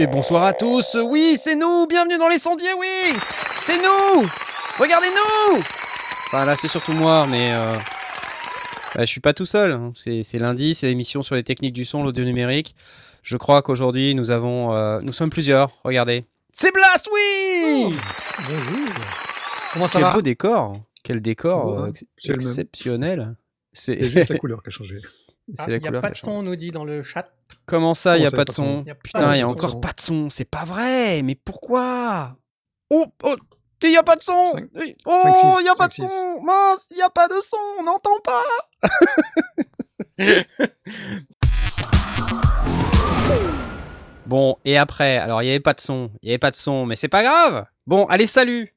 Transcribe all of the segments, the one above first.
Et bonsoir à tous. Oui, c'est nous. Bienvenue dans les sondiers. Oui, c'est nous. Regardez-nous. Enfin là, c'est surtout moi, mais euh, bah, je suis pas tout seul. hein. C'est c'est lundi, c'est l'émission sur les techniques du son, l'audio numérique. Je crois qu'aujourd'hui, nous avons, euh, nous sommes plusieurs. Regardez. C'est Blast, oui. Bonjour. Comment ça Quel va? beau décor. Quel décor hein euh, ex- C'est le même. exceptionnel. C'est C'est juste la couleur qui a changé. Ah, Il n'y a couleur pas de a son, on nous dit dans le chat. Comment ça, il n'y a pas de son Y a pas Putain, il y a encore pas de son. C'est pas vrai. Mais pourquoi? Oh, oh, il n'y a pas de son. Oh, il n'y a pas de son. Mince, il n'y a pas de son. On n'entend pas. bon, et après, alors il n'y avait pas de son. Il n'y avait pas de son, mais c'est pas grave. Bon, allez, salut.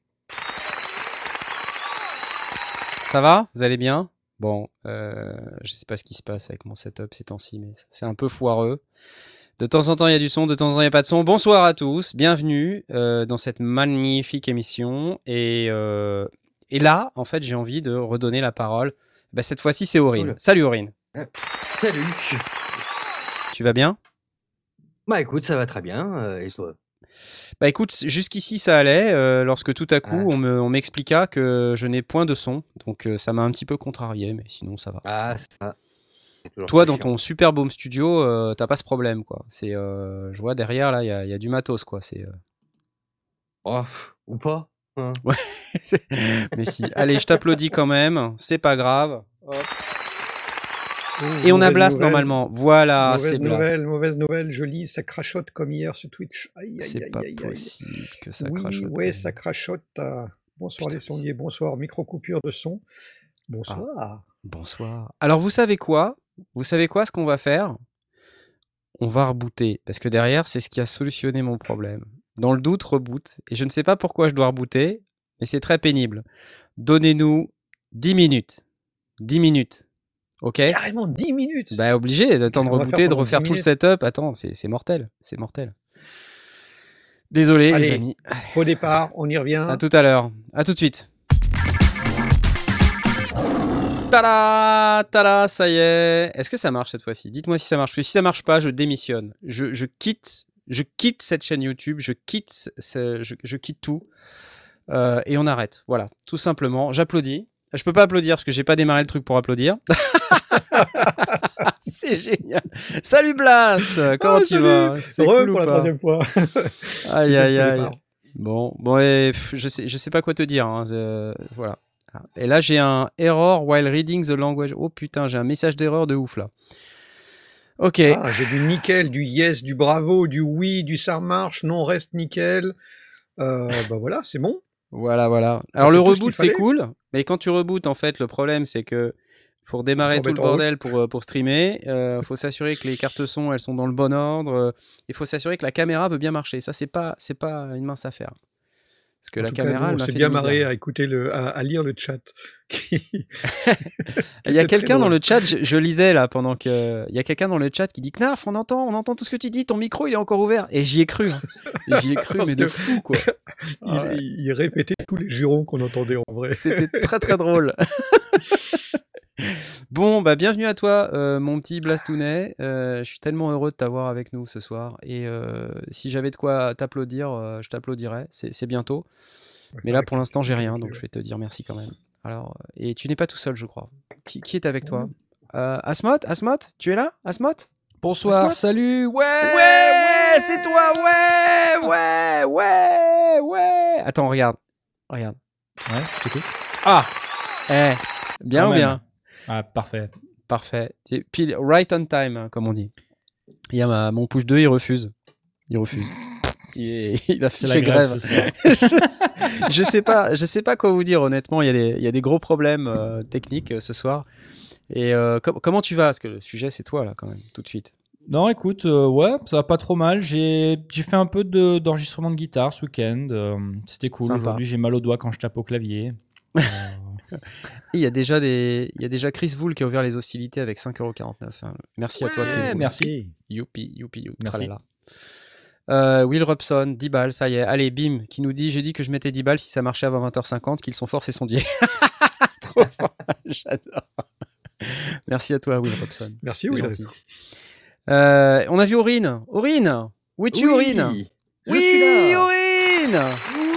Ça va? Vous allez bien? Bon, euh, je sais pas ce qui se passe avec mon setup ces temps-ci, mais c'est un peu foireux. De temps en temps, il y a du son, de temps en temps, il n'y a pas de son. Bonsoir à tous, bienvenue euh, dans cette magnifique émission. Et, euh, et là, en fait, j'ai envie de redonner la parole. Bah, cette fois-ci, c'est Aurine. Cool. Salut Aurine. Salut Tu vas bien? Bah écoute, ça va très bien. euh, et toi? Bah écoute, jusqu'ici ça allait, euh, lorsque tout à coup Ouais. on me- on m'expliqua que je n'ai point de son, donc euh, ça m'a un petit peu contrarié, mais sinon ça va. Ah, ça. Toi, dans chiant. ton super home studio, euh, t'as pas ce problème, quoi. C'est, euh, je vois derrière là, il y a, il y a du matos, quoi. C'est, euh, Oh, ou pas hein. mais si. Allez, je t'applaudis quand même. C'est pas grave. Hop. Et on a Blast nouvelle, normalement. Voilà, Mauvaise c'est Blast. nouvelle, mauvaise nouvelle, je lis, ça crachote comme hier sur Twitch. C'est aïe, pas aïe, aïe. possible que ça oui, crachote. ouais, comme- ça crachote. euh, Bonsoir Putain, les sondiers, bonsoir, micro-coupure de son. Bonsoir. Ah. Bonsoir. Alors, vous savez quoi? Vous savez quoi ce qu'on va faire? On va rebooter. Parce que derrière, c'est ce qui a solutionné mon problème. Dans le doute, reboot. Et je ne sais pas pourquoi je dois rebooter, mais c'est très pénible. Donnez-nous 10 minutes. 10 minutes. Ok? Carrément 10 minutes. Bah, obligé d'attendre rebooter, de refaire 10 tout le setup. Attends, c'est mortel. C'est mortel. Désolé, les Allez. amis. Faux départ, on y revient. À tout à l'heure. À tout de suite. Tada Tada Ça y est Est-ce que ça marche cette fois-ci? Dites-moi si ça marche. Parce que si ça marche pas, je démissionne. Je, je quitte, je quitte cette chaîne YouTube. Je quitte, ce- je, je quitte tout. Euh, et on arrête. Voilà, tout simplement. J'applaudis. Je peux pas applaudir parce que j'ai pas démarré le truc pour applaudir. C'est génial. Salut Blast Comment Ah, tu salut. vas? C'est Heureux cool ou pour la troisième fois. Aïe aïe aïe. Bon, bon, et, pff, je sais, je sais pas quoi te dire. hein, c'est- voilà. Ah, Et là, j'ai un error while reading the language. Oh putain, j'ai un message d'erreur de ouf là. Ok. Ah, j'ai du nickel, du yes, du bravo, du oui, du ça marche, non reste nickel. Euh, bah voilà, c'est bon. Voilà, voilà. Alors fait le reboot, c'est cool, mais quand tu rebootes, en fait, le problème, c'est que pour démarrer tout le bordel pour, euh, pour streamer, il faut s'assurer que les cartes son, elles sont dans le bon ordre. euh, Il faut s'assurer que la caméra veut bien marcher. Ça, c'est pas, c'est pas une mince affaire. Parce que En la cas, caméra, elle on s'est bien marré à écouter le, à, à lire le chat. qui- Il y a quelqu'un dans le chat, je, je lisais là pendant que. Il y a quelqu'un dans le chat qui dit Knarf, on entend, on entend tout ce que tu dis, ton micro il est encore ouvert. Et j'y ai cru. hein. J'y ai cru, mais de fou quoi. Il, Ah ouais. il- il répétait tous les jurons qu'on entendait en vrai. C'était très très drôle. Bon, bah bienvenue à toi, euh, mon petit Blastounet. Euh, je suis tellement heureux de t'avoir avec nous ce soir. Et euh, si j'avais de quoi t'applaudir, euh, je t'applaudirais. C'est c'est bientôt. Mais là, pour l'instant, j'ai rien, donc je vais te dire merci quand même. Alors, et tu n'es pas tout seul, je crois. Qui, qui est avec toi? Euh, Asmot Asmot Tu es là? Asmot Bonsoir, salut, ouais Ouais, ouais, c'est toi, ouais, ouais, ouais, ouais. Attends, regarde, regarde. Ouais, t'écoute. Ah, eh, bien Quand ou même. bien? Ah, parfait. Parfait. Pile, right on time, hein, comme on dit. Il y a ma, mon push 2, il refuse. Il refuse. Il, il a fait la grève je, sais, je sais pas, je sais pas quoi vous dire honnêtement. Il y a des, il y a des gros problèmes euh, techniques euh, ce soir. Et euh, com- comment tu vas? Parce que le sujet c'est toi là quand même, tout de suite. Non, écoute, ouais, ça va pas trop mal. J'ai fait un peu de- d'enregistrement de, guitare ce week-end. C'était cool. Aujourd'hui, j'ai mal au doigt quand je tape au clavier. Il y a déjà des, il y a déjà Chris Wool qui a ouvert les hostilités avec 5,49€. hein. Merci à toi, Chris Wool. merci. Youpi, youpi, youpi. Merci. tralala. Euh, Will Robson, 10 balles, ça y est. Allez, bim, qui nous dit J'ai dit que je mettais 10 balles si ça marchait avant 20h50, qu'ils sont forts, c'est son dieu. Trop fort, j'adore. Merci à toi, Will Robson. Merci, Will. Euh, on a vu Aurine. Aurine Où es-tu, Aurine Oui. Aurine Oui,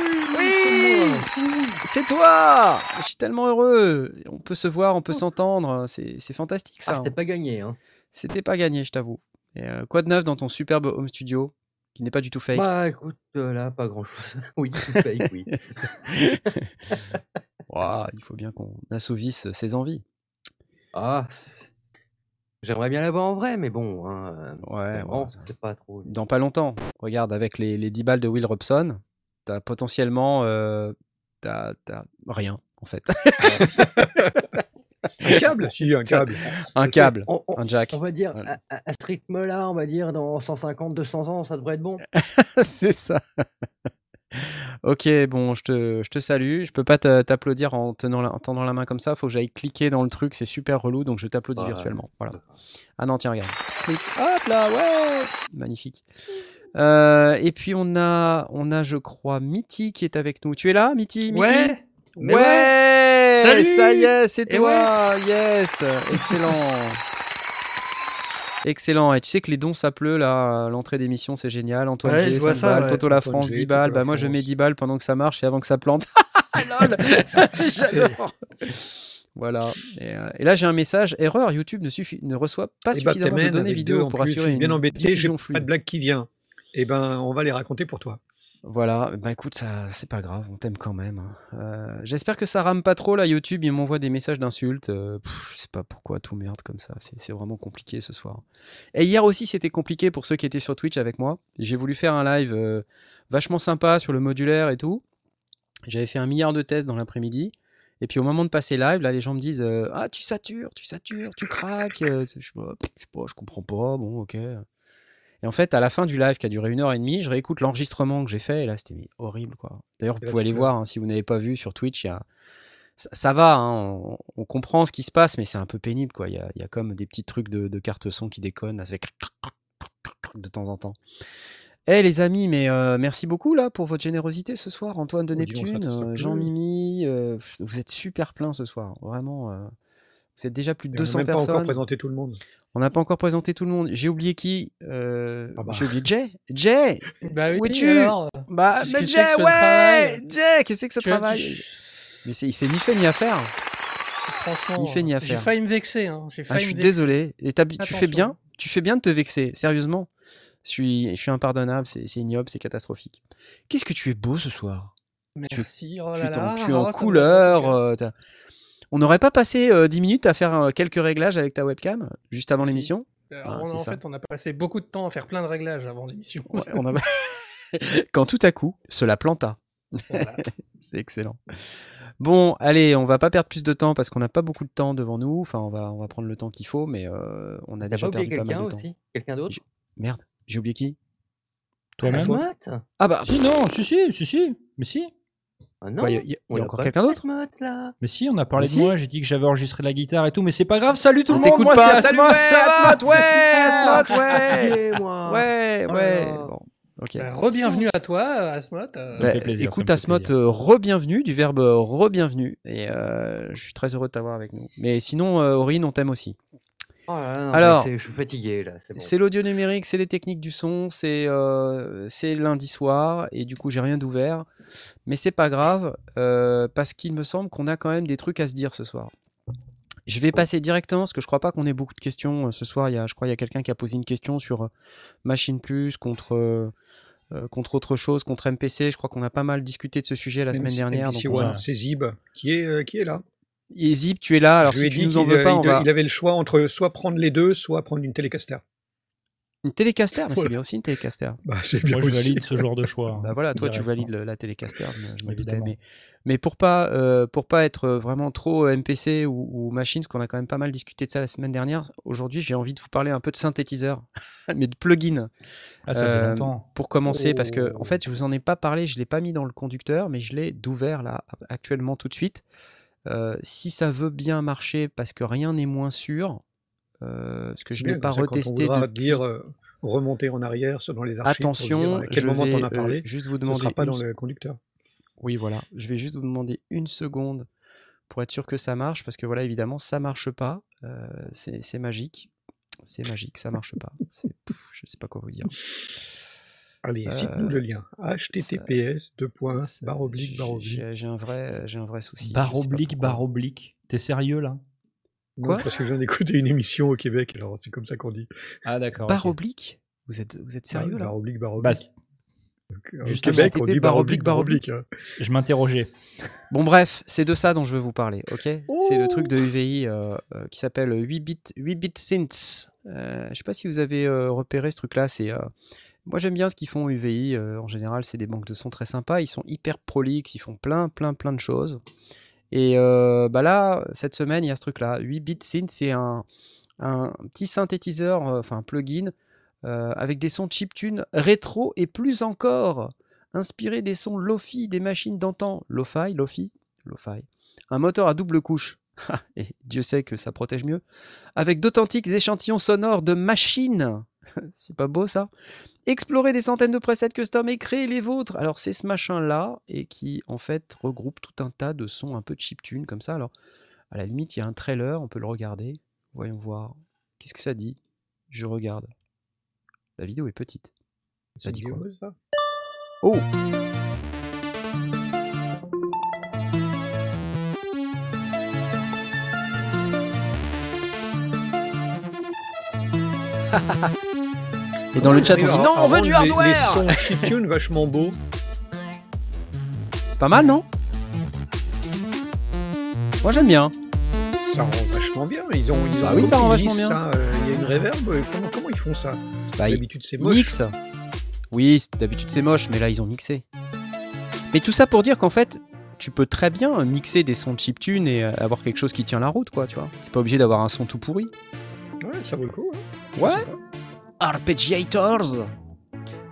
c'est toi Je suis tellement heureux. On peut se voir, on peut s'entendre. C'est fantastique, Ah, ça. c'était pas gagné, hein. C'était pas gagné, je t'avoue. Et, euh, quoi de neuf dans ton superbe home studio qui n'est pas du tout fake? Bah écoute, euh, là, pas grand chose. oui, c'est fake, oui. Il faut bien qu'on assouvisse ses envies. Ah, j'aimerais bien l'avoir en vrai, mais bon, hein, euh, Ouais, c'est pas trop. Dans pas longtemps. Regarde, avec les, les 10 balles de Will Robson, t'as potentiellement. euh, t'as t'as rien, en fait. Un câble Si, un câble. un câble, on, on- un jack. on va dire, Voilà. à, à- à ce rythme-là, on va dire, dans 150, 200 ans, ça devrait être bon. C'est ça. ok, bon, je te, je te salue. Je peux pas t'a- t'applaudir en, tenant la, en tendant la main comme ça. Faut que j'aille cliquer dans le truc. C'est super relou. Donc je t'applaudis Ouais. virtuellement. Voilà. Ah non, tiens, regarde. Hop là, ouais. Magnifique. Euh, et puis on a, on a, je crois, Mitty qui est avec nous. Tu es là, Mitty Mitty Ouais. Mais Ouais, Salut Ça y est, c'est Et toi Yes Excellent Excellent. Et tu sais que les dons, ça pleut, là, l'entrée d'émission, c'est génial. Antoine Ouais, G, je vois 5 ça, balles. ouais. Toto La Antoine France, G, 10 Toto balles. Bah, moi, je mets 10 balles pendant que ça marche et avant que ça plante. Lol J'adore Voilà. Et, euh, et là, j'ai un message. Erreur, YouTube ne, suffi- ne reçoit pas suffisamment de données vidéo pour assurer une bien embêté, j'ai diffusion pas fluide. de blague qui vient. Eh ben, on va les raconter pour toi. Voilà, bah écoute, ça, c'est pas grave, on t'aime quand même. hein. Euh, J'espère que ça rame pas trop là, YouTube. Il m'envoie des messages d'insultes. euh, je sais pas pourquoi tout merde comme ça. C'est vraiment compliqué ce soir. Et hier aussi, c'était compliqué pour ceux qui étaient sur Twitch avec moi. J'ai voulu faire un live euh, vachement sympa sur le modulaire et tout. J'avais fait un milliard de tests dans l'après-midi. Et puis au moment de passer live, là, les gens me disent euh, Ah, tu satures, tu satures, tu craques. Je, je pas, je comprends pas. Bon, ok. Et en fait, à la fin du live qui a duré une heure et demie, je réécoute l'enregistrement que j'ai fait et là, c'était horrible quoi. D'ailleurs, vous là, pouvez aller voir hein, si vous n'avez pas vu sur Twitch. Il y a... ça, ça va, hein, on, on comprend ce qui se passe, mais c'est un peu pénible quoi. Il y a, il y a comme des petits trucs de, de carte son qui déconnent avec de temps en temps. Eh les amis, mais euh, merci beaucoup là pour votre générosité ce soir, Antoine de ça- Neptune, ça euh, pleut. Jean-Mimi, euh, vous êtes super plein ce soir, vraiment. vous êtes déjà plus de Et on n'a 200 même pas encore personnes. présenté tout le monde. On n'a pas encore présenté tout le monde. J'ai oublié qui euh, Ah bah. J'ai oublié Jay. Jay Bah oui, Où es-tu? alors? Bah, mais que Jay, que ouais Jay, qu'est-ce que c'est que ce Tu Mais c'est- il s'est ni fait ni à faire. Franchement, Ni fait ni à j'ai failli me vexer. Hein. J'ai Ah, je suis me désolé. Et tu fais bien Tu fais bien de te vexer, sérieusement. Je suis, je suis impardonnable, c'est c'est ignoble, c'est catastrophique. Qu'est-ce que tu es beau ce soir? Merci. Oh Tu là es, en- là. tu es en oh, ça me couleur. Euh, On n'aurait pas passé euh, 10 minutes à faire euh, quelques réglages avec ta webcam juste avant Si. l'émission? Euh, Ah, on- en ça. fait, on a passé beaucoup de temps à faire plein de réglages avant l'émission. Ouais, on a- Quand tout à coup, cela planta. Voilà. C'est excellent. Bon, allez, on va pas perdre plus de temps parce qu'on n'a pas beaucoup de temps devant nous. Enfin, on va, on va prendre le temps qu'il faut, mais euh, on a déjà perdu pas mal quelqu'un de temps. aussi? Quelqu'un d'autre? Merde, j'ai oublié qui? Toi-même? Asmoth Ah bah, Si, non, si, si, si, si. Mais si. Non quoi, il y a, y a- on y a l'a encore quelqu'un d'autre Mais si, on a parlé Mais de si. moi, j'ai dit que j'avais enregistré la guitare et tout, mais c'est pas grave. Salut tout On le monde, t'écoute moi pas. c'est ouais, ouais, C'est Asmoth, ouais. Moi. Ouais, Oh ouais. là là. Bon, ok. Bah, Re-bienvenue à toi, Asmoth. euh, Ça me Bah, fait plaisir, ça écoute, me fait Asmoth, plaisir. euh, re-bienvenue, du verbe euh, re-bienvenue. Et euh, je suis très heureux de t'avoir avec nous. Mais sinon, euh, Aurine, on t'aime aussi. Oh là là, non, Alors- je suis fatigué là. C'est bon. L'audio numérique, c'est les techniques du son, c'est euh, c'est lundi soir, et du coup, j'ai rien d'ouvert. Mais c'est pas grave, euh, parce qu'il me semble qu'on a quand même des trucs à se dire ce soir. Je vais passer directement, parce que je crois pas qu'on ait beaucoup de questions euh, ce soir. Il y a, je crois qu'il y a quelqu'un qui a posé une question sur Machine Plus contre, euh, contre autre chose, contre MPC. Je crois qu'on a pas mal discuté de ce sujet la semaine dernière. C'est Zib qui est, euh, qui est là. Et Zip, tu es là, alors je si tu nous en veux pas, il, on va... il avait le choix entre soit prendre les deux, soit prendre une Telecaster. Une télécaster, mais c'est bien aussi une télécaster. Bah, c'est bien Moi, je valide ce genre de choix. Bah voilà, toi tu valides hein. le- la je doutais. Évidemment. Mais, mais pour pas euh, pour pas être vraiment trop MPC ou, ou machine, parce qu'on a quand même pas mal discuté de ça la semaine dernière. Aujourd'hui, j'ai envie de vous parler un peu de synthétiseur, mais de plugin Ah, ça faisait Euh, longtemps. pour commencer, parce que en Oh. fait, je vous en ai pas parlé, je l'ai pas mis dans le conducteur, mais je l'ai d'ouvert là actuellement tout de suite. Euh, si ça veut bien marcher, parce que rien n'est moins sûr, euh, parce que je Bien, l'ai pas ça, quand retesté. On depuis- dire euh, remonter en arrière selon les archives. Attention, à quel je moment vais as euh, parlé. juste vous Ce demander sera pas une dans le conducteur. Oui, voilà. Je vais juste vous demander une seconde pour être sûr que ça marche, parce que voilà, évidemment, ça marche pas. Euh, c'est magique. C'est magique, ça marche pas. Je sais pas quoi vous dire. Allez, Euh, cite-nous le lien. https deux points Ça- barre oblique barre oblique. J'ai un vrai, j'ai un vrai souci. Barre je sais pas oblique, pourquoi. barre oblique. T'es sérieux là? Non, Quoi? parce que je viens d'écouter une émission au Québec, alors c'est comme ça qu'on dit. Ah d'accord. Barre ok. oblique? Vous êtes, vous êtes sérieux là? Barre oblique barre Bah, Au justement, Québec, on dit barre barre oblique, oblique barre barre oblique. hein. je m'interrogeais. Bon bref, c'est de ça dont je veux vous parler, ok? C'est le Oh truc de UVI euh, euh, qui s'appelle 8-bit 8-bit synths. Euh, je sais pas si vous avez euh, repéré ce truc-là. C'est euh, moi j'aime bien ce qu'ils font UVI. euh, en général, c'est des banques de sons très sympas. Ils sont hyper prolixes, ils font plein, plein, plein de choses. Et euh, bah là, cette semaine, il y a ce truc-là. 8-bit synth, c'est un, un petit synthétiseur, euh, enfin un plugin avec des sons chiptune rétro et plus encore inspiré des sons Lofi des machines d'antan. Lo-fi, Lofi, Lo-fi. Un moteur à double couche. Et Dieu sait que ça protège mieux. Avec d'authentiques échantillons sonores de machines. c'est pas beau ça? Explorer des centaines de presets custom et créer les vôtres. Alors c'est ce machin-là et qui en fait regroupe tout un tas de sons un peu chiptune comme ça. Alors à la limite il y a un trailer, on peut le regarder. Voyons voir. Qu'est-ce que ça dit? Je regarde. La vidéo est petite. Ça dit quoi? ça? Oh Et dans le chat, on dit non, on veut du hardware Les sons chiptune vachement beaux. Pas mal, non Moi j'aime bien. Ça rend vachement bien. Ils ont, ils ont Bah oui, ça rend vachement bien. euh, Il y a une reverb. euh, Comment, comment ils font ça Bah, ils D'habitude, c'est moche. mixent. Oui, c'est- d'habitude c'est moche, mais là ils ont mixé. Mais tout ça pour dire qu'en fait, tu peux très bien mixer des sons chiptune et euh, avoir quelque chose qui tient la route, quoi, tu vois. T'es pas obligé d'avoir un son tout pourri. Ouais, ça vaut le coup. hein. Ouais. Arpeggiators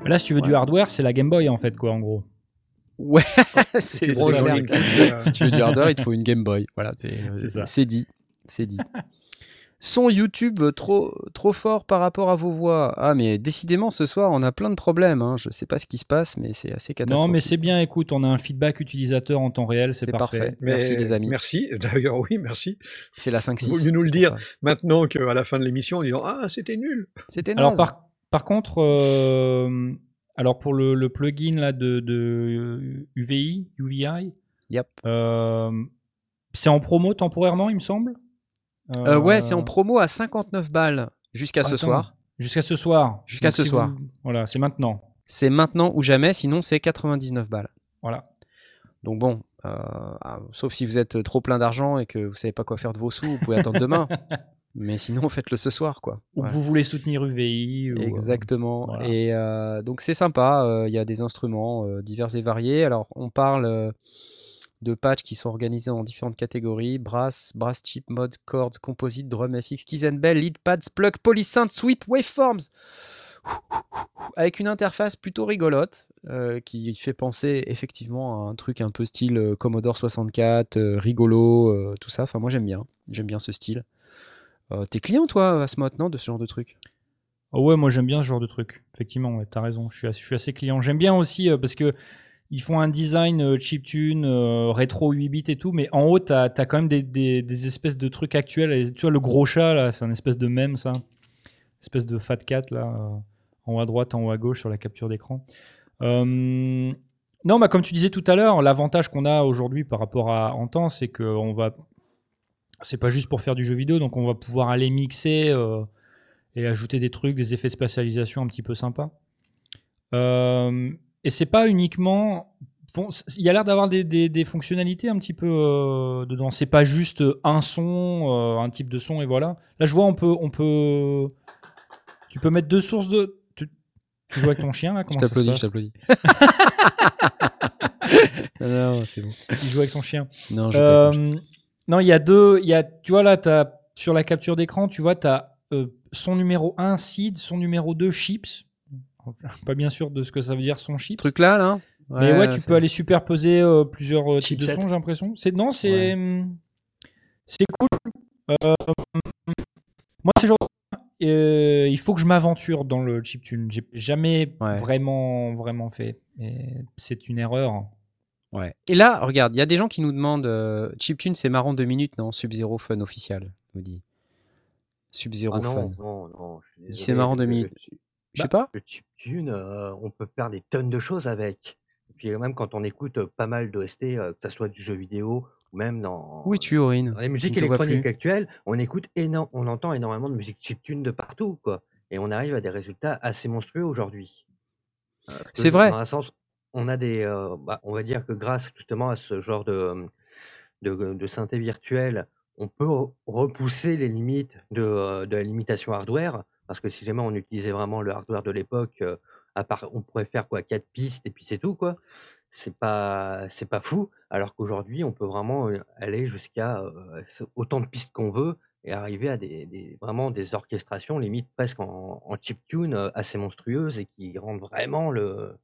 Là, si tu veux du hardware, c'est la Game Boy en fait, quoi, en gros. Ouais, c'est coupe, euh, si tu veux du hardware, il te faut une Game Boy. Voilà, c'est C'est ça. c'est dit. C'est dit. Son YouTube trop, trop fort par rapport à vos voix. Ah, mais décidément, ce soir, on a plein de problèmes. Hein. Je sais pas ce qui se passe, mais c'est assez Non, catastrophique. mais c'est bien, écoute, on a un feedback utilisateur en temps réel, c'est parfait. parfait. Mais Merci, les amis. Merci. D'ailleurs, oui, merci. C'est la 5-6. Vaut mieux nous le dire. ça. Maintenant qu'à la fin de l'émission, en disant Ah, c'était nul. C'était Alors par, par contre, euh, alors pour le, le plugin là de, de UVI, UVI, Yep. euh, c'est en promo temporairement, il me semble? Euh, ouais, c'est en Euh, promo à 59 balles jusqu'à ce soir. Jusqu'à ce soir. Jusqu'à ce si soir. vous- Voilà, c'est maintenant. C'est maintenant ou jamais, sinon c'est 99 balles. Voilà. Donc bon, euh, ah, sauf si vous êtes trop plein d'argent et que vous savez pas quoi faire de vos sous, vous pouvez attendre demain. Mais sinon, faites-le ce soir, quoi. Ou Ouais. vous voulez soutenir UVI. ou, Exactement. voilà. Et euh, donc c'est sympa. Il y a des instruments divers et variés. Alors on parle de patchs qui sont organisés en différentes catégories brass, brass chip, mods, chords, composite, drum FX, keys and bell, lead pads, plug, polysynth, sweep, waveforms. Avec une interface plutôt rigolote euh, qui fait penser effectivement à un truc un peu style euh, Commodore 64, euh, rigolo, tout ça. Enfin moi j'aime bien. J'aime bien ce style. T'es client toi, Asmot, non, de ce genre de truc? Oh ouais, moi j'aime bien ce genre de truc. Effectivement, t'as raison. Je suis assez, client. J'aime bien aussi parce que ils font un design euh, chiptune, euh, rétro 8 bits et tout, mais en haut t'as as quand même des, espèces de trucs actuels. Tu vois le gros chat là, c'est un espèce de mème ça, espèce de fat cat là, euh, en haut à droite, en haut à gauche sur la capture d'écran. Non, bah comme tu disais tout à l'heure, l'avantage qu'on a aujourd'hui par rapport à Antan, c'est que on va, c'est pas juste pour faire du jeu vidéo, donc on va pouvoir aller mixer. et ajouter des trucs, des effets de spatialisation un petit peu sympas. Euh, et c'est pas uniquement. bon, Il y a l'air d'avoir des, des- des fonctionnalités un petit peu euh, dedans. C'est pas juste un son, euh, un type de son et voilà. Là, je vois, on peut, on peut. Tu peux mettre deux sources de. Tu, tu joues avec ton chien là Je Comment ça se t'applaudis, je t'applaudis. non, non, c'est bon. Il joue avec son chien. Non, je pas Euh, non, il y a deux. Il y a, tu vois là, as, sur la capture d'écran, tu vois, tu as son numéro 1 seed, son numéro 2 chips. Pas bien sûr de ce que ça veut dire son Ce chips. truc-là, là Mais ouais, tu peux aller superposer euh, plusieurs euh, types de sons, j'ai l'impression. C'est non, c'est Ouais. hum, c'est cool. Euh, moi, c'est genre, euh, il faut que je m'aventure dans le chiptune. J'ai jamais Ouais. vraiment vraiment fait. Et c'est une erreur. Ouais. Et là, regarde, il y a des gens qui nous demandent euh, Chiptune, c'est marrant deux minutes, non Sub-Zero Fun official, nous dit. Sub-Zero Ah non, Fun. non, non. dit, c'est marrant deux minutes. Je sais bah, pas. Le on peut faire des tonnes de choses avec. Et puis même quand on écoute pas mal d'OST, que ce soit du jeu vidéo ou même dans, Aurine dans les musiques électroniques actuelles, on écoute éno- on entend énormément de musique chiptune de partout, quoi. Et on arrive à des résultats assez monstrueux aujourd'hui. C'est vrai. Dans un sens, on a des, euh, bah, on va dire que grâce justement à ce genre de, de, de synthé virtuelle, on peut re- repousser les limites de, de la limitation hardware. Parce que si jamais on utilisait vraiment le hardware de l'époque, euh, à part, on pourrait faire quoi, quatre pistes et puis c'est tout, quoi. C'est pas, c'est pas fou. Alors qu'aujourd'hui, on peut vraiment euh, aller jusqu'à euh, autant de pistes qu'on veut et arriver à des, des- vraiment des orchestrations limite presque en, en chiptune euh, assez monstrueuses et qui rendent vraiment le.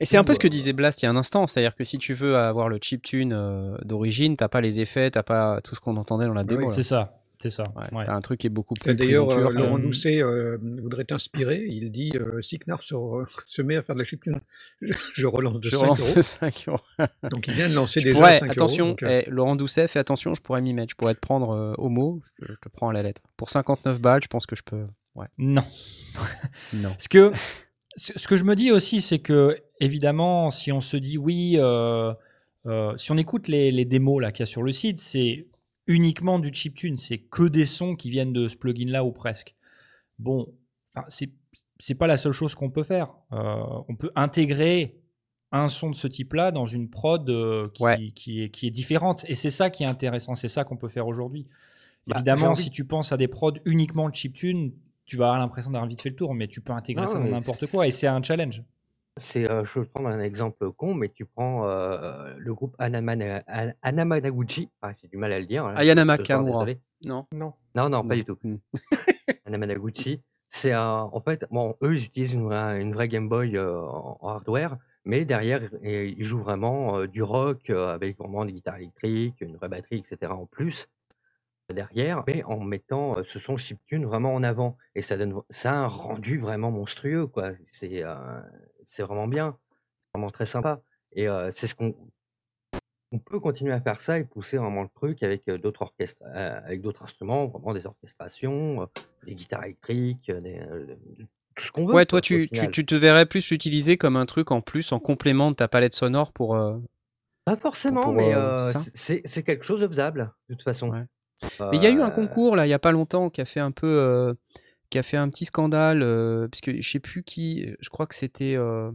Et c'est un peu ce que disait Blast il y a un instant, c'est-à-dire que si tu veux avoir le chiptune euh, d'origine, t'as pas les effets, t'as pas tout ce qu'on entendait dans la démo. oui. C'est ça, c'est ça. Ouais, ouais. T'as un truc qui est beaucoup plus D'ailleurs, euh. Laurent Doucet euh, voudrait t'inspirer. Il dit euh, si Knarf se, met à faire de la chiptune, je, relance de Je 5 relance euros. 5 euros. Donc il vient de lancer Je déjà pourrais, 5 attention, euros. donc, euh, eh, Laurent Doucet, fais attention, je pourrais m'y mettre. Je pourrais te prendre euh, au mot, je, je te prends à la lettre. Pour 59 balles, je pense que je peux. Ouais. Non. Non. Ce que, ce ce que je me dis aussi, c'est que, évidemment, si on se dit oui, euh, euh, si on écoute les, les démos là qu'il y a sur le site, c'est uniquement du chiptune, c'est que des sons qui viennent de ce plugin-là ou presque. Bon, c'est c'est pas la seule chose qu'on peut faire. Euh, on peut intégrer un son de ce type-là dans une prod euh, qui, Ouais. qui, est, qui est différente. Et c'est ça qui est intéressant, c'est ça qu'on peut faire aujourd'hui. Bah, Évidemment, si tu penses à des prods uniquement de chiptune, tu vas avoir l'impression d'avoir vite fait le tour, mais tu peux intégrer Non, ça dans n'importe quoi et c'est un challenge. C'est, euh, je vais prendre un exemple con, mais tu prends euh, le groupe Anamana- An- Anamanaguchi. Ah, j'ai du mal à le dire. hein, Ayana ce soir, Nakamura. désolé. Non. Non. Non, non, Non. pas du tout. Hmm. Anamanaguchi. C'est un- en fait, bon, eux, ils utilisent une, vraie- une vraie Game Boy euh, en en hardware, mais derrière, et- ils jouent vraiment euh, du rock euh, avec vraiment des guitares électriques, une vraie batterie, etc. en plus derrière, mais en mettant euh, ce son chiptune vraiment en avant. Et ça donne, ça a un rendu vraiment monstrueux, quoi. C'est, euh, c'est vraiment bien, c'est vraiment très sympa. Et euh, c'est ce qu'on, on peut continuer à faire ça et pousser vraiment le truc avec d'autres orchestres, avec d'autres instruments, vraiment des orchestrations, des guitares électriques, des, tout ce qu'on veut. Ouais, toi, tu, tu, te verrais plus l'utiliser comme un truc en plus, en complément de ta palette sonore pour. euh, Pas forcément, pour, mais euh, c'est quelque chose de faisable, de toute façon. Ouais. Mais il y a eu un concours là, il y a pas longtemps, qui a fait un peu, qui a fait un petit scandale, euh, parce que je sais plus qui, je crois que c'était euh,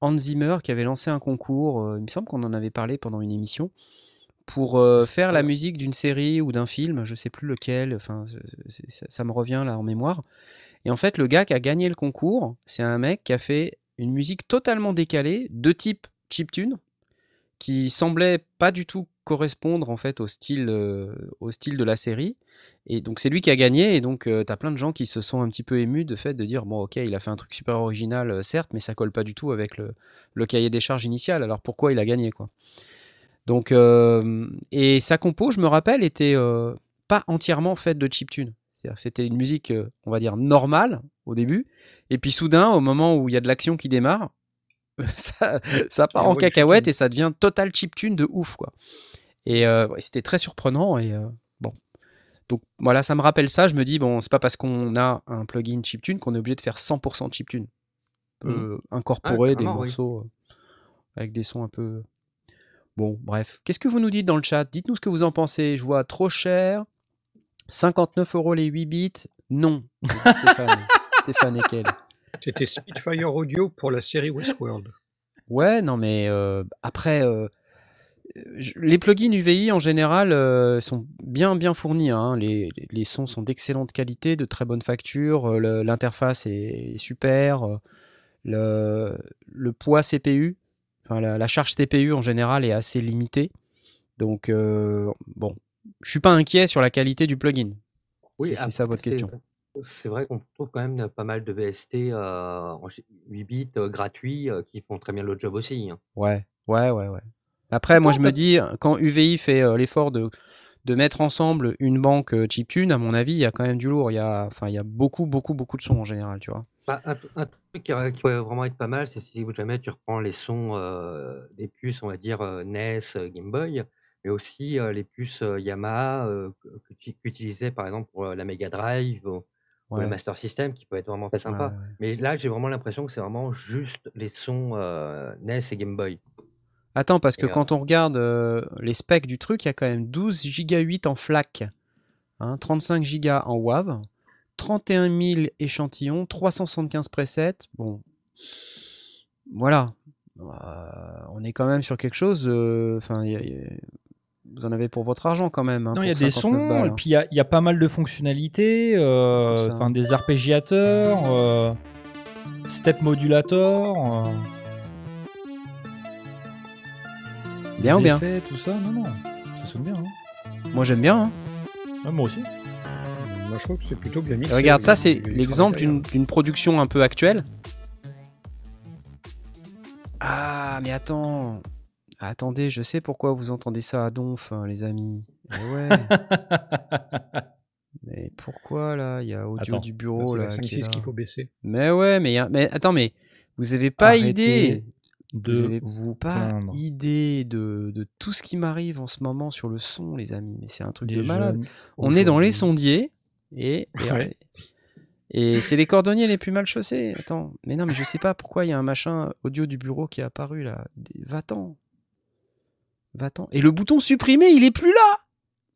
Hans Zimmer qui avait lancé un concours. euh, il me semble qu'on en avait parlé pendant une émission pour euh, faire la musique d'une série ou d'un film, je sais plus lequel. Enfin, ça, ça me revient là en mémoire. Et en fait, le gars qui a gagné le concours, c'est un mec qui a fait une musique totalement décalée, de type chiptune, qui semblait pas du tout correspondre en fait au style, euh, au style de la série. Et donc c'est lui qui a gagné. Et donc tu as plein de gens qui se sont un petit peu émus de fait de dire bon ok il a fait un truc super original euh, certes, mais ça colle pas du tout avec le, le cahier des charges initial. Alors pourquoi il a gagné quoi? Donc euh, et sa compo, je me rappelle, était euh, pas entièrement faite de chiptune. C'était une musique, euh, on va dire, normale au début. Et puis soudain, au moment où il y a de l'action qui démarre, ça, ça part en cacahuète et ça devient total chiptune de ouf. quoi. Et euh, c'était très surprenant. Et euh, bon. Donc voilà, ça me rappelle ça. Je me dis, bon, c'est pas parce qu'on a un plugin chiptune qu'on est obligé de faire 100% chiptune. On peut incorporer des Mmh. carrément, oui. morceaux euh, avec des sons un peu. Bon, bref. Qu'est-ce que vous nous dites dans le chat? Dites-nous ce que vous en pensez. Je vois trop cher. 59 euros les 8 bits? Non, Stéphane. Stéphane Ekel. C'était Spitfire Audio pour la série Westworld. Ouais, non, mais euh, après, euh, les plugins UVI en général euh, sont bien bien fournis. hein. Les, les- sons sont d'excellente qualité, de très bonne facture. euh, L'interface est, est super. euh, Le, le poids CPU, enfin la, la charge CPU en général est assez limitée. Donc bon, je suis pas inquiet sur la qualité du plugin. si c'est ça votre question. C'est vrai qu'on trouve quand même pas mal de VST en 8 bits gratuits qui font très bien le job aussi. hein. Ouais, ouais, ouais, ouais. Après, moi, je me dis, quand UVI fait euh, l'effort de, de mettre ensemble une banque euh, chiptune, à mon avis, il y a quand même du lourd. Il y a, enfin, il y a beaucoup, beaucoup, beaucoup de sons en général, tu vois. Bah, un, un truc qui, aurait- qui pourrait vraiment être pas mal, c'est si jamais tu reprends les sons euh, des puces, on va dire euh, NES, euh, Game Boy, mais aussi euh, les puces euh, Yamaha euh, utilisais par exemple pour euh, la Mega Drive ou, Ouais. le Master System, qui peut être vraiment très sympa. Ouais, ouais. Mais là, j'ai vraiment l'impression que c'est vraiment juste les sons euh, NES et Game Boy. Attends, parce que Et, euh, quand on regarde euh, les specs du truc, il y a quand même 12 Go 8 en FLAC, hein, 35 Go en WAV, 31 000 échantillons, 375 presets. Bon, voilà. Euh, on est quand même sur quelque chose. Enfin, vous en avez pour votre argent quand même. hein, Non, il y a des 59 sons, balles, et hein. puis il y a, il y a pas mal de fonctionnalités, euh, enfin des arpégiateurs, euh, step modulator, Bien ou bien effets, tout ça. Non, non, ça sonne bien. hein. Moi j'aime bien. hein. Ouais, moi aussi. Moi, je trouve que c'est plutôt bien mixé. Regarde, ça c'est l'exemple d'une production un peu actuelle. Ah, mais attends. Attendez, je sais pourquoi vous entendez ça à Donf, hein, les amis. Eh ouais. mais pourquoi là? Il y a audio Attends. du bureau C'est là. la qui est 5.6 là. qu'il faut baisser. Mais ouais, mais, il y a- mais attends, mais vous avez pas Arrêtez idée. De Vous avez vous pas idée de, de tout ce qui m'arrive en ce moment sur le son, les amis. Mais c'est un truc Les de malade. On est dans les sondiers et, et, Ouais. et c'est les cordonniers les plus mal chaussés. Attends, mais non, mais je sais pas pourquoi il y a un machin audio du bureau qui est apparu là. Va-t'en. Va-t'en. Et le bouton supprimer, il est plus là.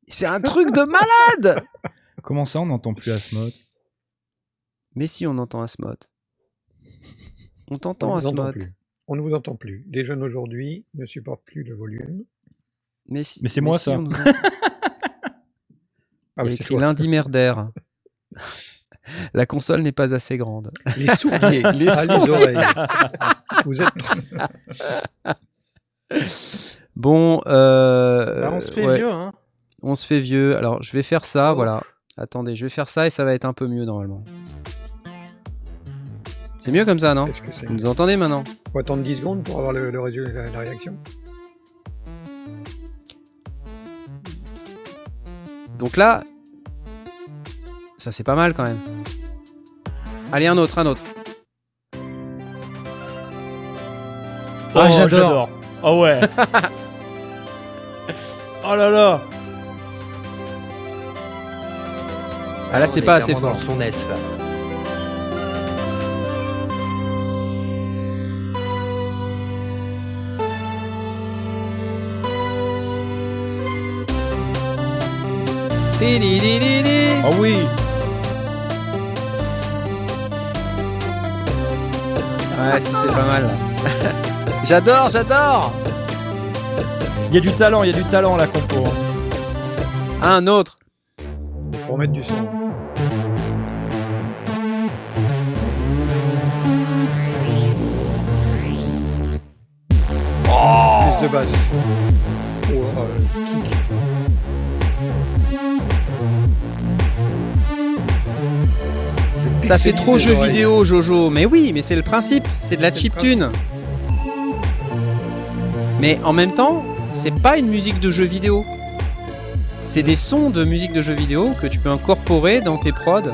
C'est un truc de malade. Comment ça, on n'entend plus Asmod Mais si on entend Asmod. On t'entend Asmod. On ne vous entend plus. Les jeunes aujourd'hui ne supportent plus le volume. Mais, si- Mais c'est moi, si, ça. Ah, c'est lundi merder. La console n'est pas assez grande. Les sourdiers. Les ah, les oreilles. Vous êtes trop- Bon, euh, Bah, on se fait ouais, vieux, hein. On se fait vieux. Alors, je vais faire ça, Oh. voilà. Attendez, je vais faire ça et ça va être un peu mieux normalement. C'est mieux comme ça, non que Vous nous entendez maintenant Faut attendre 10 secondes pour avoir le, le résu- la, la réaction. Donc là, ça c'est pas mal quand même. Allez, un autre, un autre. Ah, Oh, j'adore. Oh ouais Oh là là Ah là, c'est est pas assez fort. son là. Ah oui Ouais, si c'est pas mal. j'adore, j'adore. Il y a du talent, il y a du talent la compo. hein. Un autre. Il faut remettre du son. Plus de basse. Ça fait trop jeu oreilles. vidéo, Jojo. Mais oui, mais c'est le principe. C'est de la chiptune. Mais en même temps, c'est pas une musique de jeu vidéo. C'est des sons de musique de jeu vidéo que tu peux incorporer dans tes prods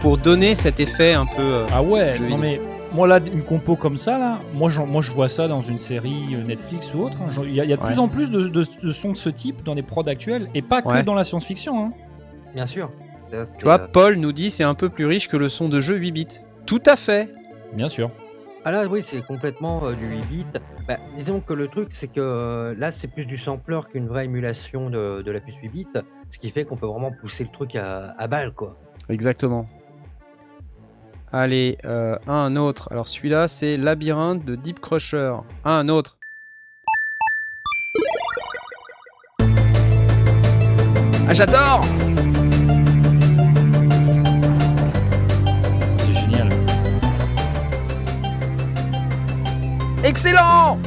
pour donner cet effet un peu. euh, Ah ouais, non mais moi là, une compo comme ça là, moi, moi je vois ça dans une série euh, Netflix ou autre. hein. Il y a, il y a de Ouais. plus en plus de, de- de sons de ce type dans les prods actuels et pas que Ouais. dans la science-fiction. hein. Bien sûr. Tu vois, euh, Paul nous dit c'est un peu plus riche que le son de jeu 8 bits. Tout à fait. Bien sûr. Ah là, oui, c'est complètement euh, du 8 bits. Bah, disons que le truc, c'est que euh, là, c'est plus du sampler qu'une vraie émulation de, de la puce 8 bits, ce qui fait qu'on peut vraiment pousser le truc à, à balle, quoi. Exactement. Allez, euh, un autre. Alors celui-là, c'est Labyrinthe de Deep Crusher. Un autre. Ah, j'adore Excellent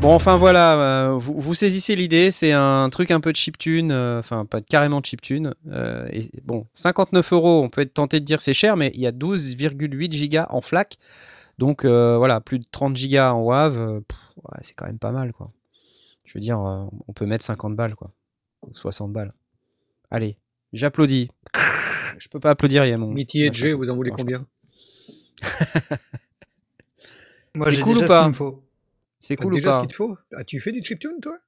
Bon, enfin voilà, euh, vous, saisissez l'idée, c'est un truc un peu de chiptune, euh, enfin pas carrément de chiptune. euh, bon, 59 euros, on peut être tenté de dire c'est cher, mais il y a 12,8 gigas en FLAC. Donc euh, voilà, plus de 30 gigas en WAV, c'est quand même pas mal quoi. Je veux dire, on peut mettre 50 balles quoi, ou 60 balles. Allez, j'applaudis. Je peux pas applaudir, il y a mon. Mitty et Jay, vous en voulez combien Moi, C'est j'ai cool ou pas ce qu'il me faut. C'est cool ou déjà ce pas qu'il te faut? As-tu fait du chiptune, toi?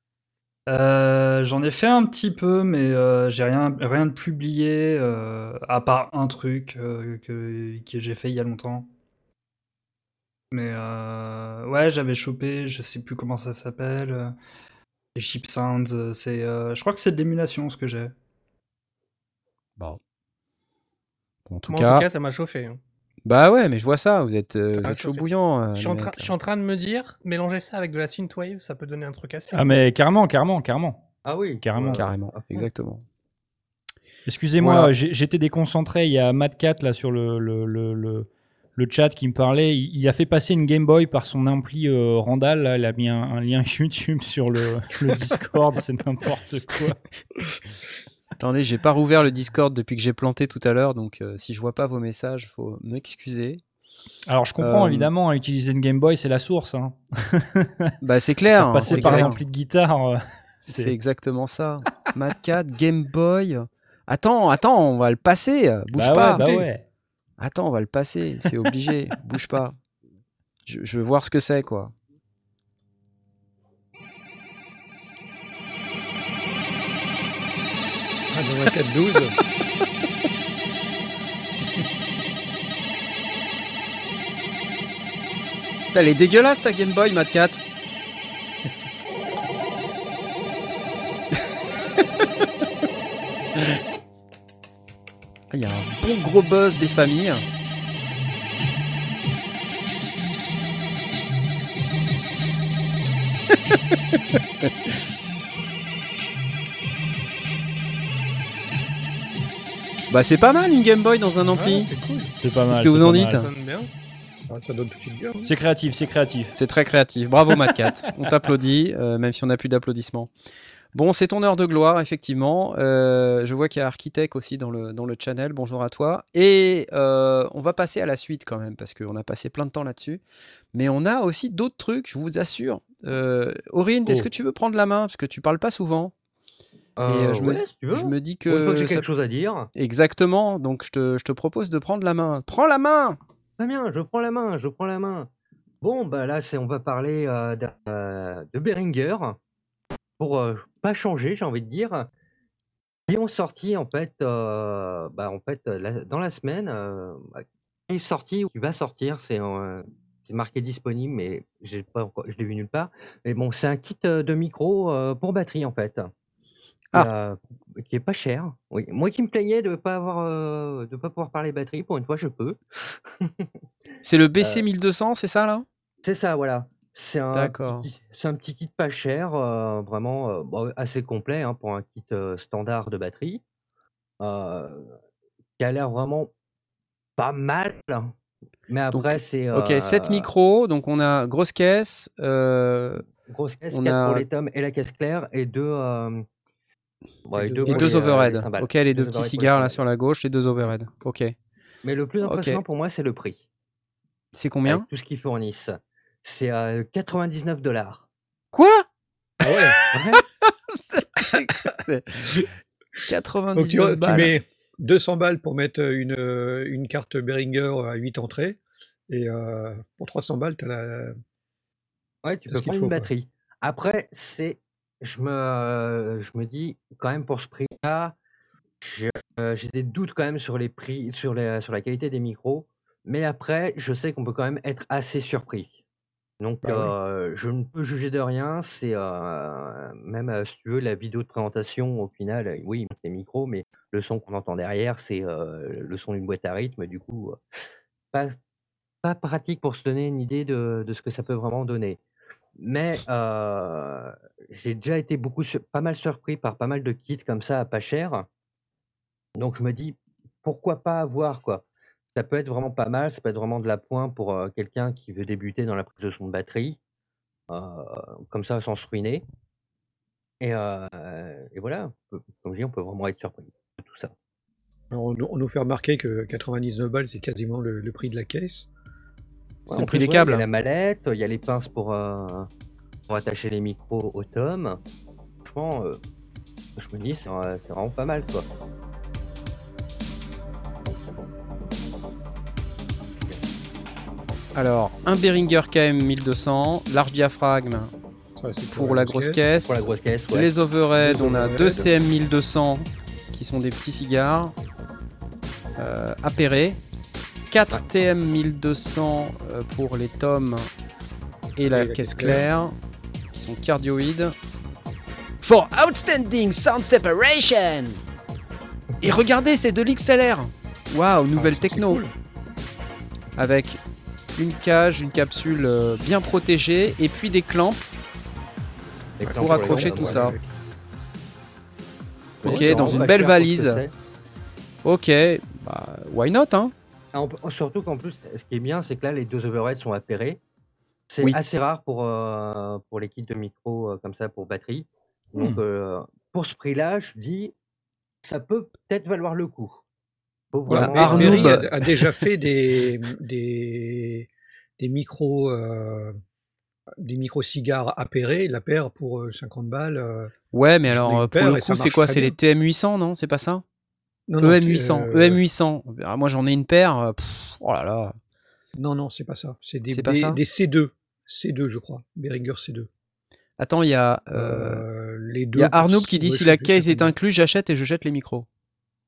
Euh, J'en ai fait un petit peu, mais euh, j'ai rien, rien de publié, euh, à part un truc euh, que, que j'ai fait il y a longtemps. Mais euh, ouais, j'avais chopé, je sais plus comment ça s'appelle. Les Chip Sounds, c'est, euh, je crois que c'est de l'émulation ce que j'ai. Bon. En tout Moi, cas, en tout cas, ça m'a chauffé. hein. bah ouais, mais je vois ça, vous êtes, vous Ah, êtes chaud bouillant. Je suis, en train, mecs, je suis en train de me dire, mélanger ça avec de la synthwave, ça peut donner un truc assez. Ah mais carrément, carrément, carrément. Ah oui, Carrément. Carrément, fond. exactement. Excusez-moi, Voilà. j'étais déconcentré. Il y a Matt Cat là sur le, le, le, le, le chat qui me parlait. Il, il a fait passer une Game Boy par son ampli euh, Randall. Là, il a mis un, un lien YouTube sur le, le Discord. C'est n'importe quoi. Attendez, j'ai pas rouvert le Discord depuis que j'ai planté tout à l'heure, donc euh, si je vois pas vos messages, faut m'excuser. Alors je comprends Euh, évidemment, hein, utiliser une Game Boy c'est la source. Hein. Bah c'est clair, hein, Passer par l'ampli de guitare. euh, C'est exactement ça. Mad Cat, Game Boy. Attends, attends, on va le passer. Bouge bah pas. ouais, bah ouais. Attends, on va le passer. C'est obligé. Bouge pas. Je, je veux voir ce que c'est, quoi. Dans un 4-12 Putain, Elle ta Game Boy, Mad Cat. Il y a un bon gros buzz des familles. bah c'est pas mal une Game Boy dans un ampli. Ouais, c'est cool. C'est pas mal. Qu'est-ce que vous c'est en dites. Ah, hein. C'est créatif, c'est créatif. C'est très créatif. Bravo, Mad Cat. On t'applaudit, euh, même si on n'a plus d'applaudissements. Bon, c'est ton heure de gloire, effectivement. Euh, je vois qu'il y a Architect aussi dans le, dans le channel. Bonjour à toi. Et euh, on va passer à la suite quand même, parce qu'on a passé plein de temps là-dessus. Mais on a aussi d'autres trucs, je vous assure. Euh, Aurine, est-ce Oh. que tu veux prendre la main? Parce que tu parles pas souvent. Euh, euh, je, me, ouais, si tu veux. je me dis Pour une fois que. j'ai ça- quelque chose à dire. Exactement. Donc, je te, je te propose de prendre la main. Prends la main Très bien, je prends la main, je prends la main. Bon, bah là, on va parler euh, de Behringer. Pour euh, pas changer, j'ai envie de dire. Qui ont sorti, en fait, bah, en fait la- dans la semaine, qui est sorti ou qui va sortir, c'est, c'est marqué disponible, mais j'ai pas encore, je l'ai vu nulle part. Mais bon, c'est un kit de micro pour batterie, en fait. Ah. Euh, qui est pas cher. Oui. Moi qui me plaignais de pas avoir, euh, de pas pouvoir parler batterie, pour une fois, je peux. C'est le Euh, BC 1200, c'est ça là? C'est ça, voilà. C'est un, c'est un petit kit pas cher, euh, vraiment euh, bon, assez complet hein, pour un kit euh, standard de batterie, euh, qui a l'air vraiment pas mal. Mais après, c'est Ok, euh, 7 micros. Donc, on a grosse caisse. euh, grosse caisse, on 4 a- pour les tomes et la caisse claire, et deux, euh, ouais, Et deux deux- Et pour deux les, euh, les ok, les deux Deux petits les cigares là sur la gauche, les deux overheads. Ok. Mais le plus impressionnant pour moi, c'est le prix. C'est combien Avec tout ce qu'ils fournissent. C'est euh, 99 dollars. Quoi? Ah ouais C'est- c'est- Donc 99 tu, tu balles. mets 200 balles pour mettre une, euh, une carte Behringer à 8 entrées. Et euh, pour 300 balles, tu as la. Ouais, tu peux prendre faut, une quoi. batterie. Après, c'est, je me, je me dis quand même pour ce prix-là, euh, j'ai des doutes quand même sur les prix, sur les, sur la qualité des micros. Mais après, je sais qu'on peut quand même être assez surpris. Donc, Bah oui. euh, je ne peux juger de rien. C'est euh, même euh, si tu veux la vidéo de présentation, au final, euh, oui, les micros, mais le son qu'on entend derrière, c'est euh, le son d'une boîte à rythme. Du coup, euh, pas pas pratique pour se donner une idée de, de ce que ça peut vraiment donner. Mais euh, j'ai déjà été beaucoup, pas mal surpris par pas mal de kits comme ça à pas cher. Donc je me dis pourquoi pas avoir quoi. Ça peut être vraiment pas mal, ça peut être vraiment de la pointe pour euh, quelqu'un qui veut débuter dans la prise de son de batterie, euh, comme ça sans se ruiner. Et, voilà, comme je dis, on peut vraiment être surpris de tout ça. Alors, on, nous- on nous fait remarquer que 99 balles, c'est quasiment le, le prix de la caisse. C'est Ouais, le prix des ouais, Il y câbles. a la mallette, il y a les pinces pour, euh, pour attacher les micros au tome. Franchement, euh, je me dis, c'est euh, c'est vraiment pas mal quoi. Alors, un Behringer KM 1200, large diaphragme pour la grosse caisse. Pour la grosse caisse, ouais. Les overhead, Les on a deux CM 1200 qui sont des petits cigares euh, appairés. 4 TM 1200 euh, pour les tomes et la Et la caisse claire qui sont cardioïdes. For outstanding sound separation! Et regardez, c'est de l'XLR! Waouh, nouvelle Ah, c'est techno! cool. Avec une cage, une capsule euh, bien protégée et puis des clamps pour accrocher tout ça. avec- Ok, dans une belle valise. Ok, bah, why not, hein? Ah, peut- Surtout qu'en plus, ce qui est bien, c'est que là, les deux overheads sont appairés. C'est Oui. assez rare pour, euh, pour les kits de micro euh, comme ça pour batterie. Donc, Hmm. euh, pour ce prix-là, je dis, ça peut peut-être valoir le coup. Arnaud, bah- a, a déjà fait des, des, des micros euh, des micros cigares appairés, la paire pour euh, 50 balles. Ouais, mais alors, pour le coup, c'est quoi? C'est les bien. TM800, non? C'est pas ça? Non, non, EM800, euh, EM800. Ah, moi, j'en ai une paire. euh, pff, oh là là. Non, non, c'est pas ça. C'est des, C'est pas des- ça des C2. C2, je crois. Behringer C2. Attends, il y a, euh, Euh, les il deux. y a Arnaud qui dit si la c'est est incluse, j'achète et je jette les micros.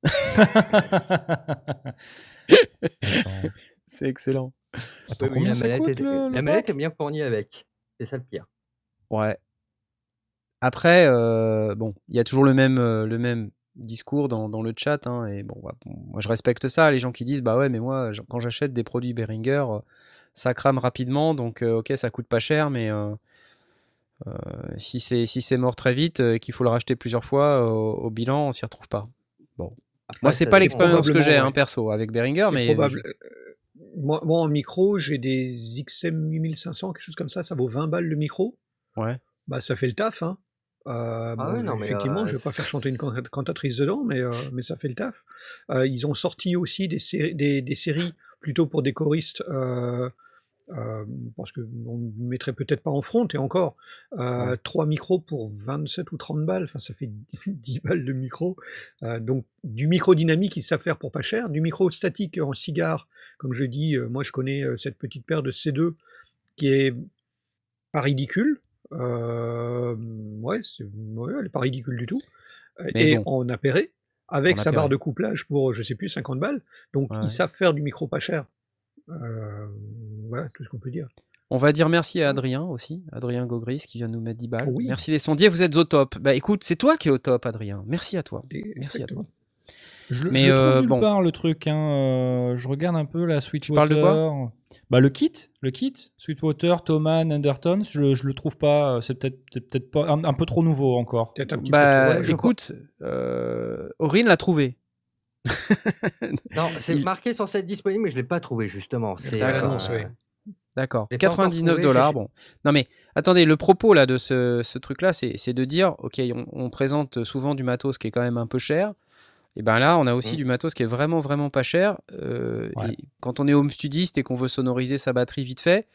C'est excellent. attends, combien la ça mallette, coûte est, le, la le mallette est bien fournie avec. C'est ça le pire. Ouais. Après, euh, bon, il y a toujours le même, le même discours dans, dans le chat. hein, et bon, moi, je respecte ça. Les gens qui disent, bah ouais, mais moi, quand j'achète des produits Behringer, euh, ça crame rapidement. Donc, euh, ok, ça coûte pas cher, mais euh, euh, si c'est si c'est mort très vite et qu'il faut le racheter plusieurs fois, au, bilan, on s'y retrouve pas. Bon. Après, Moi, c'est pas l'expérience que j'ai, ouais. hein, perso, avec Behringer, C'est mais. probable. Moi, moi, en micro, j'ai des XM 8500, quelque chose comme ça. Ça vaut 20 balles le micro. Ouais. Bah, ça fait le taf, hein. Euh, Ah bon, ouais, non, mais, effectivement, euh, je vais pas faire chanter une can- cantatrice dedans, mais, euh, mais ça fait le taf. Euh, ils ont sorti aussi des, séries, des, des séries plutôt pour des choristes, euh, euh, parce que on ne mettrait peut-être pas en front, et encore, euh, trois micros pour 27 ou 30 balles, enfin ça fait 10 balles de micro. Euh, donc du micro dynamique, ils savent faire pour pas cher, du micro statique en cigare, comme je dis, moi je connais cette petite paire de C2 qui est pas ridicule. Euh, ouais, elle est pas ridicule du tout. Euh, Mais et bon. en appairé, avec En sa appairé. barre de couplage pour, je sais plus, 50 balles. Donc Ouais. ils savent faire du micro pas cher. Euh, voilà tout ce qu'on peut dire. On va dire merci à Adrien aussi, Adrien Gogris qui vient nous mettre 10 balles. Oui. Merci les sondiers, vous êtes au top. Bah écoute, c'est toi qui es au top, Adrien. Merci à toi. Et- Merci à toi. Je, le- Mais, je le trouve euh, nulle bon. part le truc. Hein. euh, je regarde un peu la Sweetwater. parles de quoi Bah le kit, le kit, Sweetwater, Thomas, Anderton. Je, je le trouve pas. euh, C'est peut-être peut-être pas un, un peu trop nouveau encore. Peut-être un petit Bah peu trop, ouais, je écoute, euh, Aurine l'a trouvé. Non, c'est Il- marqué censé être disponible, mais je l'ai pas trouvé justement. C'est euh. D'accord. J'ai pas encore 99 trouvé, dollars. Bon. Non mais attendez, le propos là de ce, ce truc-là, c'est c'est de dire, ok, on, on présente souvent du matos qui est quand même un peu cher. Et ben là, on a aussi Mm. du matos qui est vraiment vraiment pas cher. Euh, Ouais. et quand on est home studiste et qu'on veut sonoriser sa batterie vite fait,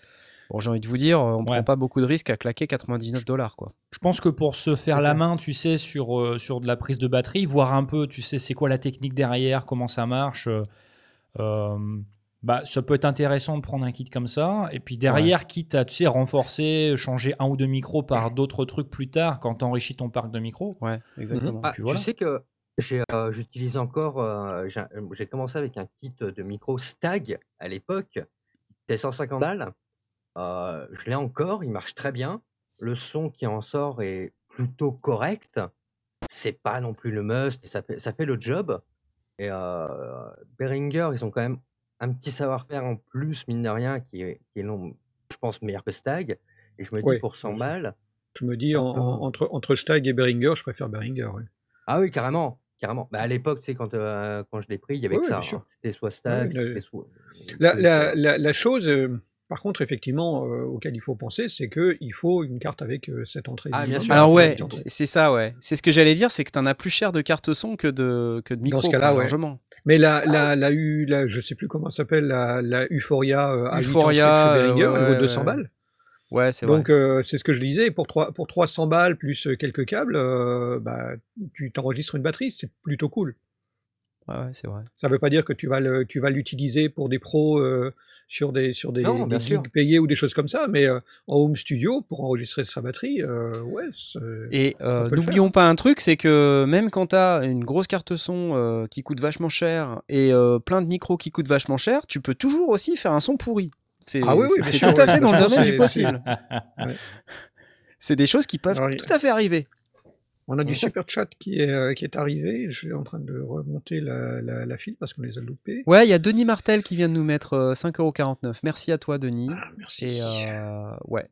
bon, j'ai envie de vous dire, on Ouais. prend pas beaucoup de risques à claquer 99 dollars quoi. Je pense que pour se faire la main, tu sais, sur, euh, sur de la prise de batterie, voir un peu, tu sais, c'est quoi la technique derrière, comment ça marche, euh, euh, bah, ça peut être intéressant de prendre un kit comme ça. Et puis derrière, quitte à, tu sais, renforcer, changer un ou deux micros par d'autres trucs plus tard quand tu enrichis ton parc de micros. Ouais, exactement. Ah, puis tu sais que euh, j'utilise encore. euh, j'ai, j'ai commencé avec un kit de micro Stag à l'époque. C'était 150 balles. Euh, je l'ai encore, il marche très bien. Le son qui en sort est plutôt correct. C'est pas non plus le must, ça fait, ça fait le job. Et euh, Behringer, ils ont quand même un petit savoir-faire en plus, mine de rien, qui est, qui est long, je pense, meilleur que Stag. Et je me dis, Ouais, pour 100 je balles, je me dis en- en- entre, entre Stag et Behringer, je préfère Behringer. ah oui, carrément, carrément. Bah, à l'époque, tu sais, quand, euh, quand je l'ai pris, il y avait que ça. hein. C'était soit Stag, Ouais, le- c'était soit. La, la, la, la chose, euh, par contre, effectivement, euh, auquel il faut penser, c'est qu'il faut une carte avec euh, cette entrée. Ah, bien sûr. Alors ouais, c'est- ça, ouais. C'est ce que j'allais dire, c'est que t'en as plus cher de carte son que de, que de micro, ce cas-là, ouais. largement. Mais la, la, la, U, la, je sais plus comment ça s'appelle, la, la Euphoria euh, à 8 Euphoria, entrées chez Behringer, euh, elle vaut 200 ouais. balles. Ouais, c'est vrai. Donc euh, c'est ce que je disais, pour, 3, pour 300 balles plus euh, quelques câbles, euh, bah, tu t'enregistres une batterie, c'est plutôt cool. Ouais, ouais, c'est vrai. Ça veut pas dire que tu vas le, tu vas l'utiliser pour des pros euh, sur des sur des, Non, des gigs payés ou des choses comme ça, mais en home studio pour enregistrer sa batterie, ouais. c'est- Et n'oublions pas un truc, c'est que même quand tu as une grosse carte son qui coûte vachement cher et plein de micros qui coûtent vachement cher, tu peux toujours aussi faire un son pourri. C'est Ah oui, oui, c'est- tout à fait dans le domaine du possible. Ouais. C'est des choses qui peuvent Alors, tout à fait arriver. On a du super chat qui est euh, qui est arrivé. Je suis en train de remonter la, la, la file parce qu'on les a loupés. Ouais, il y a Denis Martel qui vient de nous mettre euh, 5,49€. Merci à toi, Denis. Ah, merci. Et euh, ouais.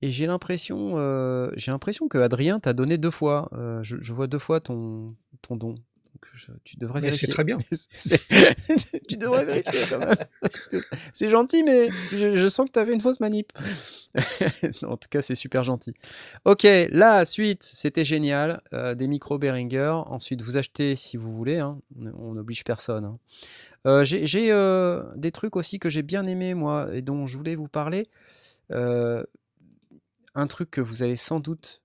Et j'ai l'impression, euh, j'ai l'impression que Adrien t'a donné deux fois. Euh, je, je vois deux fois ton, ton don. Donc je- tu devrais Mais c'est vérifier. très bien. Tu devrais vérifier quand même. C'est gentil, mais je, je sens que tu avais une fausse manip. en tout cas, c'est super gentil. Ok, la suite, c'était génial. Euh, des micros Behringer. Ensuite, vous achetez si vous voulez. hein. On n'oblige personne. hein. Euh, j'ai euh, des trucs aussi que j'ai bien aimé, moi, et dont je voulais vous parler. Un truc que vous allez sans doute,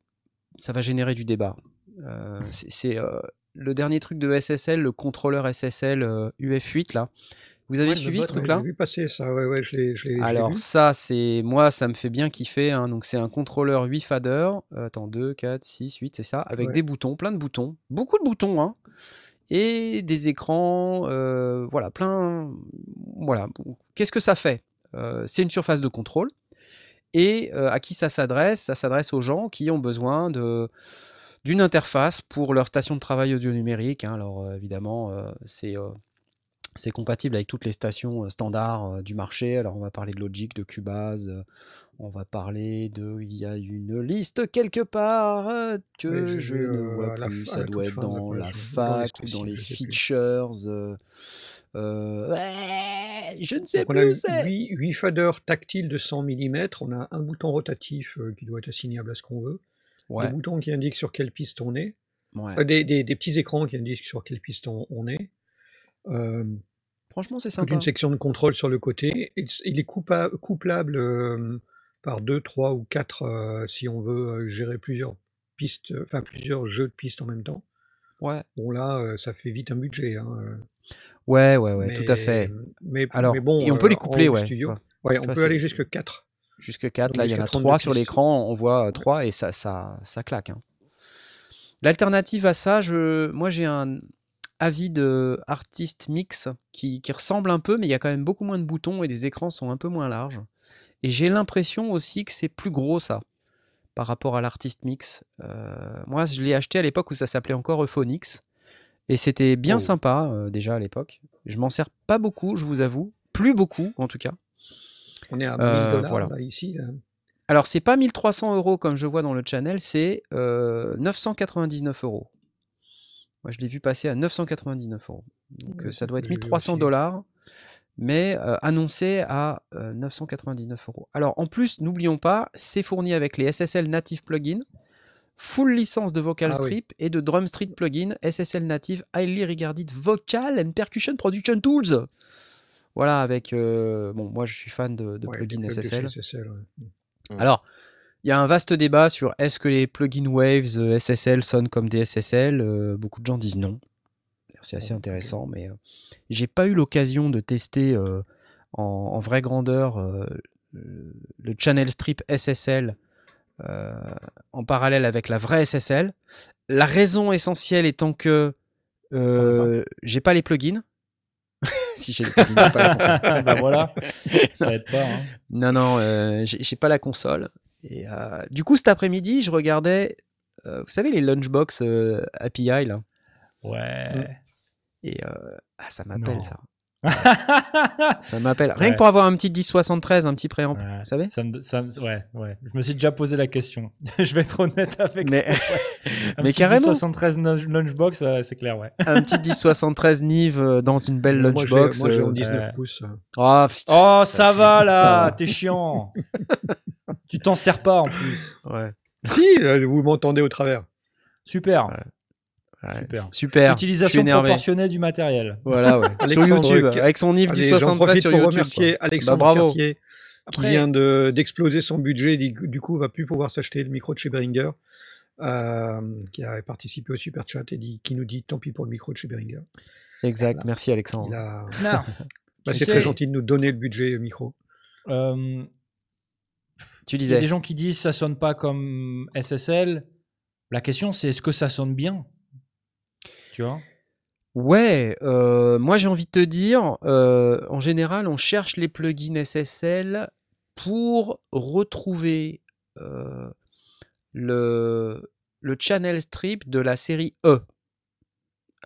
ça va générer du débat. C'est le dernier truc de SSL, le contrôleur SSL euh, UF8 là. Vous avez Ouais, suivi ce truc-là? J'ai vu passer ça. Ouais, ouais, je l'ai, Alors vu. ça, c'est moi, ça me fait bien kiffer. hein. Donc c'est un contrôleur 8 fader. Euh, attends, 2, 4, 6, 8, c'est ça. Avec Ouais. des boutons, plein de boutons. Beaucoup de boutons, hein. Et des écrans, euh, voilà, plein... Voilà. Qu'est-ce que ça fait? Euh, C'est une surface de contrôle. Et euh, à qui ça s'adresse? Ça s'adresse aux gens qui ont besoin de d'une interface pour leur station de travail audio numérique. hein. Alors euh, évidemment, euh, c'est euh, c'est compatible avec toutes les stations standards du marché. Alors on va parler de Logic, de Cubase, on va parler de... Il y a une liste quelque part que Oui, je ne vois plus. Ça doit être dans la fac ou dans les plus. features. euh, euh, ouais, je ne sais Donc on plus a où c'est. 8, 8 faders tactiles de 100 mm. On a un bouton rotatif qui doit être assignable à ce qu'on veut. Ouais, Des boutons qui indiquent sur quelle piste on est. ouais. Euh, des, des- des petits écrans qui indiquent sur quelle piste on, on est. Euh, Franchement, c'est sympa. une section de contrôle sur le côté. Il est coupa- couplable euh, par 2, 3 ou 4 si on veut euh, gérer plusieurs pistes, euh, enfin plusieurs jeux de pistes en même temps. Ouais, Bon là, euh, ça fait vite un budget. Hein, euh, ouais, ouais, ouais, mais, tout à fait. Mais, Alors, mais bon, et on peut euh, les coupler, ouais. studio, ouais. ouais, on peut aller jusque 4. Jusque 4, Donc là il y en a 32 3 sur l'écran, on voit 3 et ça, ça, ça claque. hein. L'alternative à ça, je, moi j'ai un avis de Artist Mix qui, qui ressemble un peu, mais il y a quand même beaucoup moins de boutons et les écrans sont un peu moins larges. Et j'ai l'impression aussi que c'est plus gros ça par rapport à l'Artist Mix. Euh, moi je l'ai acheté à l'époque où ça s'appelait encore Euphonix et c'était bien Oh. sympa euh, déjà à l'époque. Je m'en sers pas beaucoup, je vous avoue. Plus beaucoup en tout cas. On est à 1000 Euh, dollars voilà. là, ici. là. Alors, c'est pas 1300 euros comme je vois dans le channel, c'est euh, 999 euros. Moi, je l'ai vu passer à 999 euros. Donc, euh, ça doit être j'ai vu 1300 aussi. dollars, mais euh, annoncé à euh, 999 euros. Alors, en plus, n'oublions pas, c'est fourni avec les SSL Native Plugin, full licence de Vocal Ah oui. Strip et de Drum Street Plugin, SSL Native Highly Regarded Vocal and Percussion Production Tools. Voilà, avec. euh, bon, moi, je suis fan de, de Ouais, des plugins SSL. chez SSL, ouais. Mm. Alors, il y a un vaste débat sur est-ce que les plugins Waves euh, SSL sonnent comme des SSL Euh, Beaucoup de gens disent non. C'est assez intéressant, mais euh, j'ai pas eu l'occasion de tester euh, en, en vraie grandeur euh, le, le channel strip SSL euh, en parallèle avec la vraie SSL. La raison essentielle étant que euh, j'ai pas les plugins. si j'ai pas la console. bah voilà, ça aide pas. hein. Non, non, euh, j'ai pas la console. Et euh, du coup, cet après-midi, je regardais, euh, vous savez, les Lunchbox euh, API, là? Ouais. Et ah, ça m'appelle, ça. Ça m'appelle. Rien Ouais. que pour avoir un petit 1073, un petit préamp, Ouais, vous savez ça me- ça me- ouais, ouais. Je me suis déjà posé la question. je vais être honnête avec Mais- toi. ouais. Un mais petit carrément. 73 lunchbox, euh, c'est clair, ouais. Un petit 1073 Nive euh, dans une belle lunchbox. Moi, j'ai euh, en 19 euh, pouces. euh. Oh, putain, Oh, ça va là, t'es chiant. tu t'en sers pas en plus. Ouais. Si, euh, vous m'entendez au travers. Super. Ouais. Super. Super. Utilisation proportionnée du matériel. Voilà, ouais. sur Alexandre, YouTube, avec son j'en 1073 profite sur pour YouTube. remercier quoi. Alexandre Bah, bravo. Cartier, Après- qui vient de- d'exploser son budget. Du, du coup, va plus pouvoir s'acheter le micro de chez Behringer, euh, qui a participé au super chat et dit, qui nous dit tant pis pour le micro de chez Behringer. Exact. Voilà. Merci Alexandre. A-. Bah, c'est très gentil de nous donner le budget micro. Euh, Tu Il y a disais. des gens qui disent ça sonne pas comme SSL. La question c'est est-ce que ça sonne bien? Tu vois Ouais, euh, moi j'ai envie de te dire, euh, en général, on cherche les plugins SSL pour retrouver euh, le, le channel strip de la série E.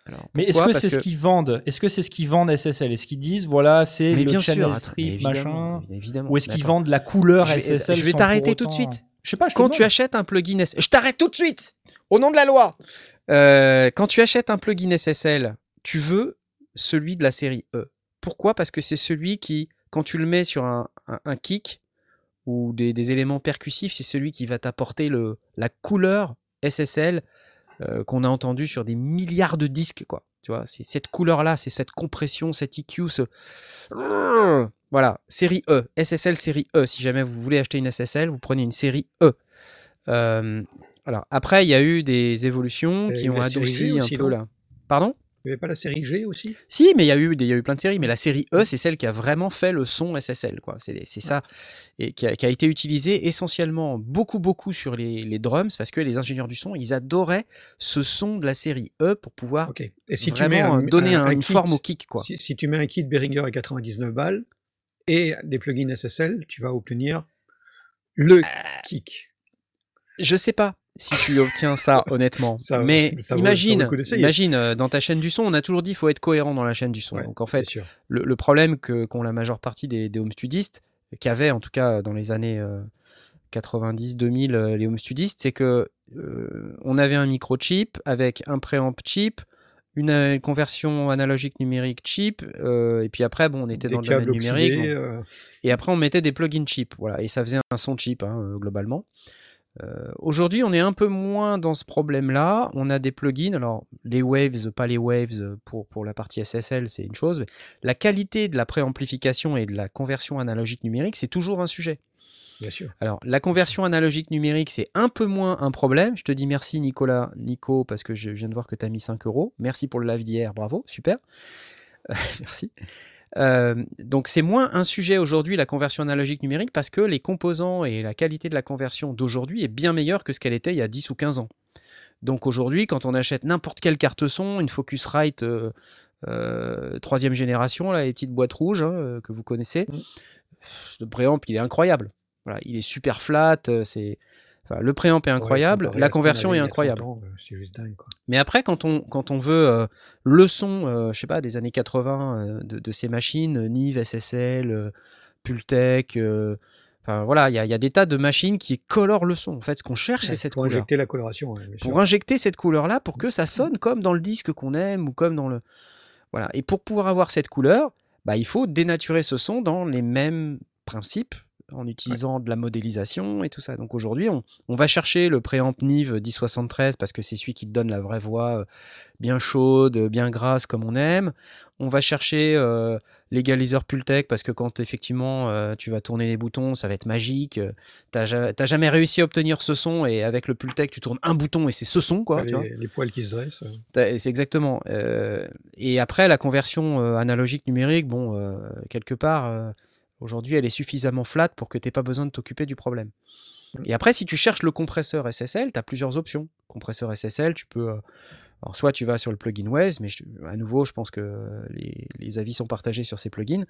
Alors, Mais est-ce que c'est ce qu'ils vendent? Est-ce que c'est ce qu'ils vendent SSL Est-ce qu'ils disent voilà c'est le bien channel sûr, strip machin évidemment? Ou est-ce qu'ils vendent la couleur Je vais- SSL je vais t'arrêter tout de suite. Je sais pas. Je Quand tu achètes un plugin SSL, je t'arrête tout de suite au nom de la loi. Euh, quand tu achètes un plugin SSL, tu veux celui de la série E. Pourquoi? Parce que c'est celui qui, quand tu le mets sur un, kick ou des, éléments percussifs, c'est celui qui va t'apporter la couleur SSL euh, qu'on a entendu sur des milliards de disques. Tu vois, c'est cette couleur-là, c'est cette compression, cet EQ, ce voilà, série E, SSL série E. Si jamais vous voulez acheter une SSL, vous prenez une série E. Euh, alors après, il y a eu des évolutions qui ont adouci un aussi, peu là. Pardon? Il n'y avait pas la série G aussi? Si, mais il y a eu des- il y a eu plein de séries. Mais la série E, c'est celle qui a vraiment fait le son SSL. C'est c'est ça et qui a, qui a été utilisé essentiellement beaucoup beaucoup sur les, les drums parce que les ingénieurs du son, ils adoraient ce son de la série E pour pouvoir Ok. Et si tu mets un, donner un- un- un une kit- forme au kick, quoi. Si, si tu mets un kit Behringer à 99 balles et des plugins SSL, tu vas obtenir le Euh, kick. Je sais pas si tu obtiens ça honnêtement, Ça- mais ça vaut- imagine, imagine euh, dans ta chaîne du son, on a toujours dit il faut être cohérent dans la chaîne du son. Ouais, Donc en fait, le, le problème que qu'ont la majeure partie des, des home studistes, qu'avaient en tout cas dans les années 90-2000 euh, les home studistes, c'est que euh, on avait un microchip avec un préamp cheap, une, euh, conversion analogique numérique cheap, euh, et puis après bon on était Des dans le domaine numérique, oxydés, on- euh, et après on mettait des plugins cheap, voilà, et ça faisait un son cheap hein, euh, globalement. Euh, Aujourd'hui, on est un peu moins dans ce problème-là. On a des plugins, alors les waves, pas les waves pour, pour la partie SSL, c'est une chose. mais la qualité de la préamplification et de la conversion analogique numérique, c'est toujours un sujet. bien sûr. Alors, la conversion analogique numérique, c'est un peu moins un problème. Je te dis merci, Nicolas, Nico, parce que je viens de voir que tu as mis 5 euros. Merci pour le live d'hier, bravo, super. Euh, merci. Euh, donc, c'est moins un sujet aujourd'hui, la conversion analogique numérique, parce que les composants et la qualité de la conversion d'aujourd'hui est bien meilleure que ce qu'elle était il y a 10 ou 15 ans. Donc, aujourd'hui, quand on achète n'importe quelle carte son, une Focusrite euh, euh, troisième génération, là, les petites boîtes rouges hein, euh, que vous connaissez, Mm. le préamp, il est incroyable. Voilà, il est super flat, euh, c'est enfin, le préamp est incroyable, Ouais, la conversion est il y a 30 incroyable. euh, C'est juste dingue. Quoi. Mais après, quand on, quand on veut euh, le son, euh, je sais pas, des années 80 euh, de, de ces machines, Nive, SSL, Pultec, enfin voilà, il y a, il y a des tas de machines qui colorent le son. En fait, ce qu'on cherche, c'est cette pour couleur. injecter la coloration. ouais. Pour injecter cette couleur-là, pour que ça sonne comme dans le disque qu'on aime ou comme dans le. Voilà. Et pour pouvoir avoir cette couleur, bah, il faut dénaturer ce son dans les mêmes principes en utilisant de la modélisation et tout ça. Donc aujourd'hui, on, on va chercher le préamp Nive 1073 parce que c'est celui qui te donne la vraie voix euh, bien chaude, bien grasse comme on aime. On va chercher euh, l'égaliseur Pultec parce que quand effectivement euh, tu vas tourner les boutons, ça va être magique. T'as ja- jamais réussi à obtenir ce son et avec le Pultec, tu tournes un bouton et c'est ce son quoi. Vois. les, poils qui se dressent. C'est exactement. euh, et après, la conversion euh, analogique numérique, bon, euh, quelque part, euh, aujourd'hui, elle est suffisamment flat pour que tu n'aies pas besoin de t'occuper du problème. Et après, si tu cherches le compresseur SSL, tu as plusieurs options. Compresseur SSL, tu peux. euh, alors, soit tu vas sur le plugin Waves, mais je- à nouveau, je pense que les, les avis sont partagés sur ces plugins.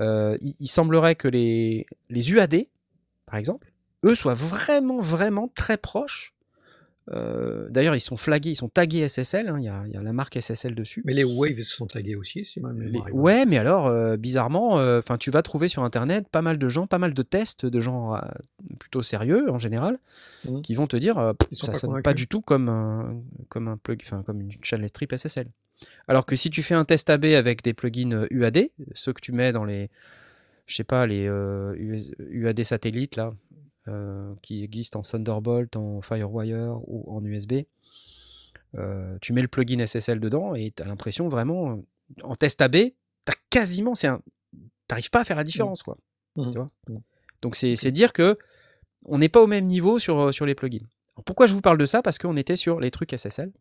Euh, il, il semblerait que les, les UAD, par exemple, eux soient vraiment, vraiment très proches Euh, D'ailleurs, ils sont flagués, ils sont tagués SSL. hein, Il y, a, il y a la marque SSL dessus. Mais les waves sont tagués aussi, si ma Les- mémoire bonne. Ouais, mais alors, euh, bizarrement, euh, enfin, tu vas trouver sur Internet pas mal de gens, pas mal de tests de gens plutôt sérieux en général, Mhm. qui vont te dire, ça pas sonne pas du tout comme un, comme un plug, comme une channel strip SSL. Alors que si tu fais un test AB avec des plugins UAD, ceux que tu mets dans les, je sais pas, les UAD satellites là, qui existent en Thunderbolt, en Firewire ou en USB. euh, tu mets le plugin SSL dedans et tu as l'impression vraiment, euh, en test AB, t'as quasiment, c'est un, t'arrives pas à faire la différence quoi. Tu vois Mhm. Donc c'est c'est dire que on n'est pas au même niveau sur, euh, sur les plugins. Alors, pourquoi je vous parle de ça? Parce qu'on était sur les trucs SSL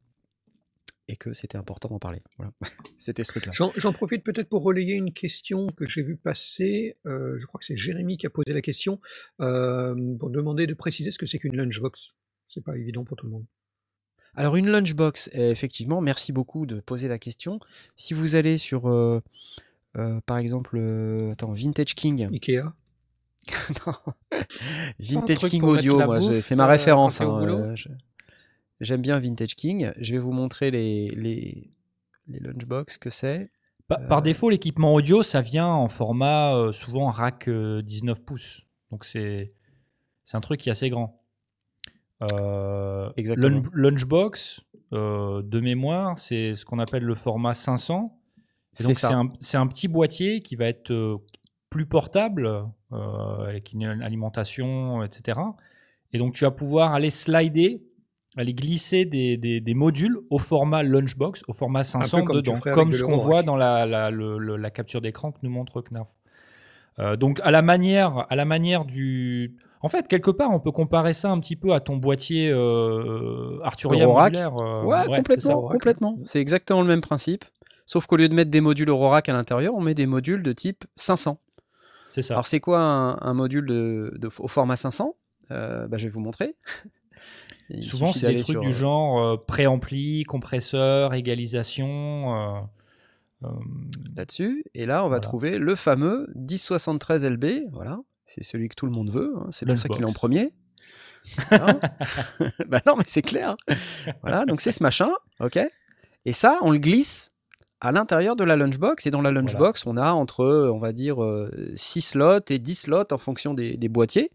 et que c'était important d'en parler. Voilà. c'était ce truc-là. J'en profite peut-être pour relayer une question que j'ai vue passer. euh, je crois que c'est Jérémy qui a posé la question euh, pour demander de préciser ce que c'est qu'une lunchbox. C'est pas évident pour tout le monde. Alors une lunchbox, euh, effectivement, merci beaucoup de poser la question. Si vous allez sur, euh, euh, par exemple, euh, attends, Vintage King, Ikea. Non. Vintage King Audio, c'est ma référence. hein, euh, je- J'aime bien Vintage King. Je vais vous montrer les, les, les lunchbox que c'est. Pa- Euh, Par défaut, l'équipement audio, ça vient en format euh, souvent rack euh, 19 pouces. Donc c'est un truc qui est assez grand. Euh, Exactement. lun- Lunchbox, euh, de mémoire, c'est ce qu'on appelle le format 500. Et C'est un, un petit boîtier qui va être euh, plus portable, euh, avec une alimentation, etc. Et donc tu vas pouvoir aller slider, aller glisser des, des- des modules au format Lunchbox, au format 500 comme dedans, comme ce qu'on voit dans la, la- le- le- la capture d'écran que nous montre Knarf. Euh, donc à la manière, à la manière du, en fait quelque part on peut comparer ça un petit peu à ton boîtier euh, Arturia Eurorack. modulaire. euh, ouais, c'est complètement, Eurorack. complètement. C'est exactement le même principe. Sauf qu'au lieu de mettre des modules Eurorack à l'intérieur, on met des modules de type 500. C'est ça. Alors c'est quoi un, un module de, de- au format 500 Euh, bah, Je vais vous montrer. Il Souvent, c'est des trucs sur, du euh, genre euh, préampli, compresseur, égalisation. euh, là-dessus. Et là, on va Voilà. trouver le fameux 1073 LB. Voilà, c'est celui que tout le monde veut. hein. C'est pour ça qu'il est en premier. Voilà. bah non, mais c'est clair. Voilà, donc c'est ce machin, ok. Et ça, on le glisse à l'intérieur de la lunchbox. Et dans la lunchbox, on a entre, on va dire, 6 slots et 10 slots en fonction des, des boîtiers.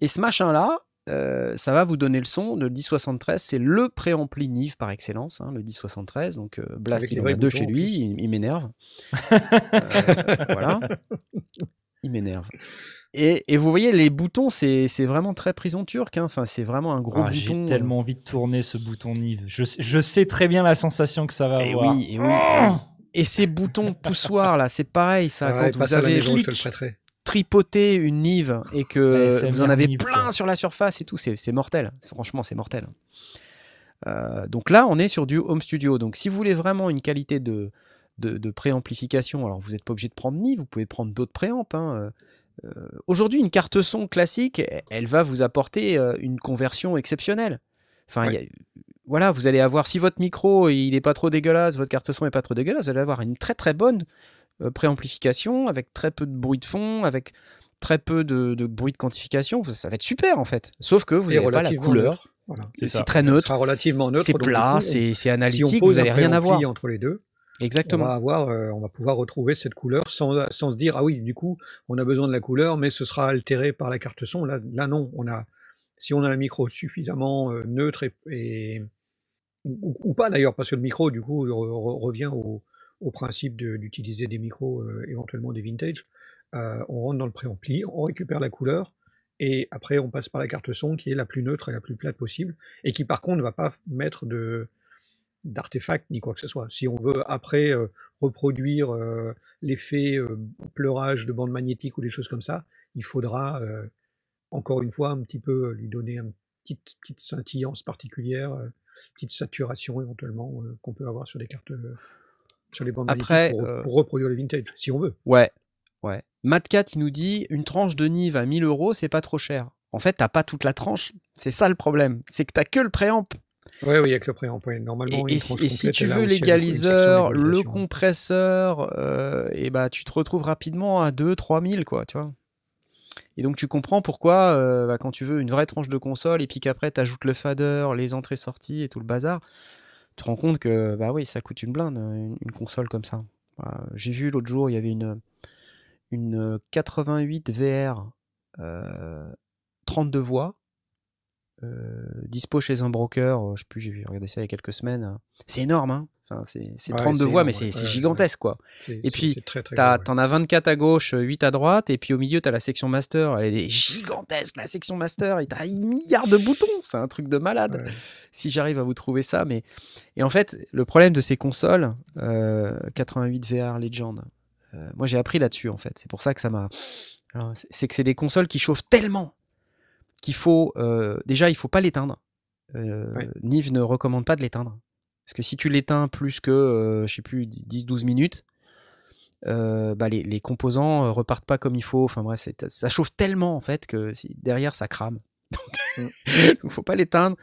Et ce machin-là, euh, ça va vous donner le son de 1073. C'est le préampli Nive par excellence, hein, le 1073. Donc euh, Blast, Avec il en a deux boutons, chez lui, il, il m'énerve. Euh, voilà. Il m'énerve. Et, et vous voyez, les boutons, c'est c'est vraiment très prison turque. hein. Enfin, c'est vraiment un gros ah, J'ai bouton. euh, tellement envie de tourner ce bouton Nive. Je, sais- je sais très bien la sensation que ça va Et avoir. oui, et oui. Et ces boutons poussoirs là, c'est pareil ça. Ouais, quand vous avez maison, je te le clic, tripoté une Nive et que vous en avez Nive, plein quoi. sur la surface et tout, c'est mortel. Franchement, c'est mortel. Euh, donc là, on est sur du home studio. Donc si vous voulez vraiment une qualité de, de, de préamplification, alors vous n'êtes pas obligé de prendre Nive, vous pouvez prendre d'autres préamps. hein. Euh, Aujourd'hui, une carte son classique, elle va vous apporter euh, une conversion exceptionnelle. Enfin, Ouais. il y a- voilà, vous allez avoir, si votre micro il est pas trop dégueulasse, votre carte son est pas trop dégueulasse, vous allez avoir une très très bonne euh, préamplification avec très peu de bruit de fond, avec très peu de, de bruit de quantification. Ça va être super en fait. Sauf que vous n'avez pas la couleur. Voilà. C'est très neutre, sera relativement neutre. c'est plat, c'est c'est si on analytique, pose vous un allez rien avoir. entre les deux, on Exactement. va avoir, euh, on va pouvoir retrouver cette couleur sans, sans se dire ah oui du coup on a besoin de la couleur mais ce sera altéré par la carte son. Là, là non, on a si on a un micro suffisamment euh, neutre et, et- ou, ou pas d'ailleurs parce que le micro du coup re- re- revient au, au principe de- d'utiliser des micros euh, éventuellement des vintage. Euh, on rentre dans le préampli, on récupère la couleur et après on passe par la carte son qui est la plus neutre et la plus plate possible et qui par contre ne va pas mettre de d'artefacts ni quoi que ce soit. Si on veut après euh, reproduire l'effet pleurage de bande magnétique ou des choses comme ça, il faudra encore une fois un petit peu lui donner une petite, petite scintillance particulière, petite saturation éventuellement qu'on peut avoir sur des cartes, sur les bandes Après, pour, euh, pour reproduire les vintage, si on veut. Ouais, ouais. Matcat, il nous dit une tranche de Nive à 1000 euros, c'est pas trop cher. En fait, t'as pas toute la tranche. C'est ça le problème. C'est que t'as que le préamp. Oui, oui, avec le préamp, ouais. normalement. Et, et si, et si tu veux l'égaliseur, le compresseur, euh, et bah tu te retrouves rapidement à 2 3000 quoi, tu vois. Et donc tu comprends pourquoi euh, bah, quand tu veux une vraie tranche de console et puis qu'après tu ajoutes le fader, les entrées-sorties et tout le bazar, te rends compte que bah oui, ça coûte une blinde une, console comme ça. Voilà. J'ai vu l'autre jour, il y avait une, une 88 VR euh, 32 voix euh, dispo chez un broker, euh, je sais plus, j'ai regardé ça il y a quelques semaines. C'est énorme, hein enfin, c'est c'est Ouais, 32 c'est voix, mais c'est gigantesque, quoi. Et puis. T'en as 24 à gauche, 8 à droite, et puis au milieu, t'as la section master. Elle est gigantesque, la section master, et t'as un milliard de boutons. C'est un truc de malade. Ouais. Si j'arrive à vous trouver ça. Mais... Et en fait, le problème de ces consoles, euh, 88 VR Legend, euh, moi j'ai appris là-dessus, en fait. C'est pour ça que ça m'a. Alors, c'est- C'est que c'est des consoles qui chauffent tellement qu'il faut. euh, déjà, il faut pas l'éteindre. Euh, Ouais. Nive ne recommande pas de l'éteindre. Parce que si tu l'éteins plus que, euh, je sais plus, 10-12 minutes, euh, bah, les, les composants euh, repartent pas comme il faut. Enfin bref, ça chauffe tellement en fait que derrière ça crame. Donc, donc faut pas l'éteindre.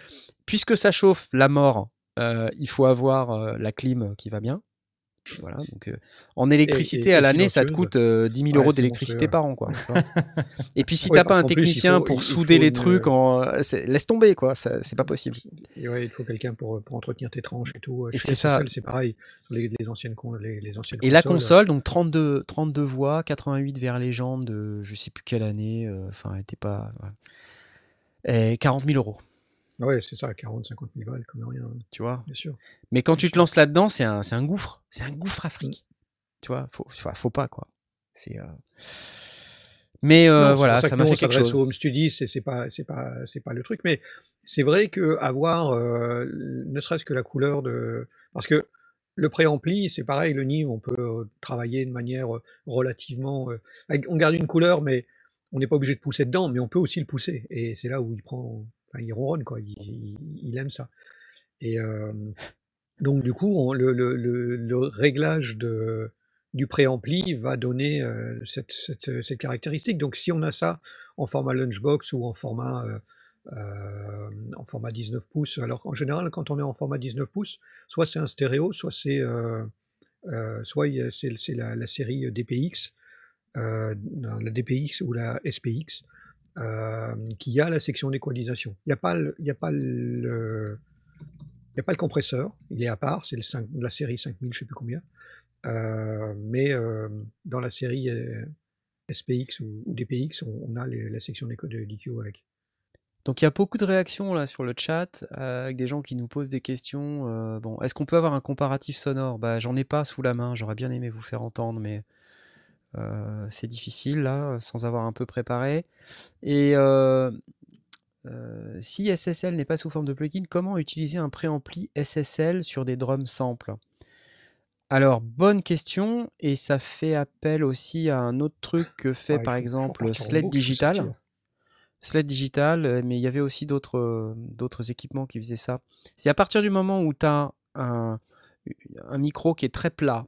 Puisque ça chauffe la mort, euh, il faut avoir la clim qui va bien. Voilà, donc euh, en électricité et- à et l'année, ça te coûte euh, 10 000 Ouais, euros d'électricité par an. Quoi, et puis si Ouais, t'as pas un qu'en plus, technicien faut- pour souder les une- trucs, en... c'est- laisse tomber quoi, c'est pas possible. Et ouais, il faut quelqu'un pour, pour entretenir tes tranches et tout. Et c'est ça. C'est pareil. Les, les anciennes, les, les anciennes Et la console, donc 32, 32 voix, 88 vers légende de je sais plus quelle année, euh, enfin elle était pas. voilà. Et 40 000 euros, euh, Ouais, c'est ça, 40, 50 000 balles, comme rien, tu vois? bien sûr. Mais quand tu te lances là-dedans, c'est un, un gouffre, c'est un gouffre afrique. Tu vois, faut, faut, faut pas quoi. C'est. euh, Mais euh, Non, voilà, ça m'a fait quelque chose. au home study, c'est pas, c'est pas, c'est pas le truc. Mais c'est vrai que avoir, euh, ne serait-ce que la couleur de, parce que le préampli, c'est pareil, le NIV, on peut travailler de manière relativement, on garde une couleur, mais on n'est pas obligé de pousser dedans, mais on peut aussi le pousser. Et c'est là où il prend, enfin, il ronronne quoi, il, aime ça. Et euh, donc du coup, le, réglage de, du préampli va donner euh, cette, caractéristique. Donc si on a ça en format lunchbox ou en format, euh, en format 19 pouces, alors en général quand on est en format 19 pouces, soit c'est un stéréo, soit c'est soit c'est la, la série DPX, la DPX ou la SPX, euh, qui a la section d'équalisation. Il n'y a pas le, a a pas le compresseur, il est à part, c'est le 5 la série 5000, je sais plus combien. Euh, mais euh, dans la série SPX ou, DPX, on, a les- la section d'EQ avec. Donc il y a beaucoup de réactions là sur le chat avec des gens qui nous posent des questions. bon, est-ce qu'on peut avoir un comparatif sonore? Bah j'en ai pas sous la main. J'aurais bien aimé vous faire entendre, mais euh, c'est difficile là, sans avoir un peu préparé. Et euh, euh, si SSL n'est pas sous forme de plugin, comment utiliser un préampli SSL sur des drums samples? Alors bonne question et ça fait appel aussi à un autre truc que fait Ouais, il par exemple Sled Digital. Sled Digital, mais il y avait aussi d'autres d'autres équipements qui faisaient ça. C'est à partir du moment où tu as un, un micro qui est très plat,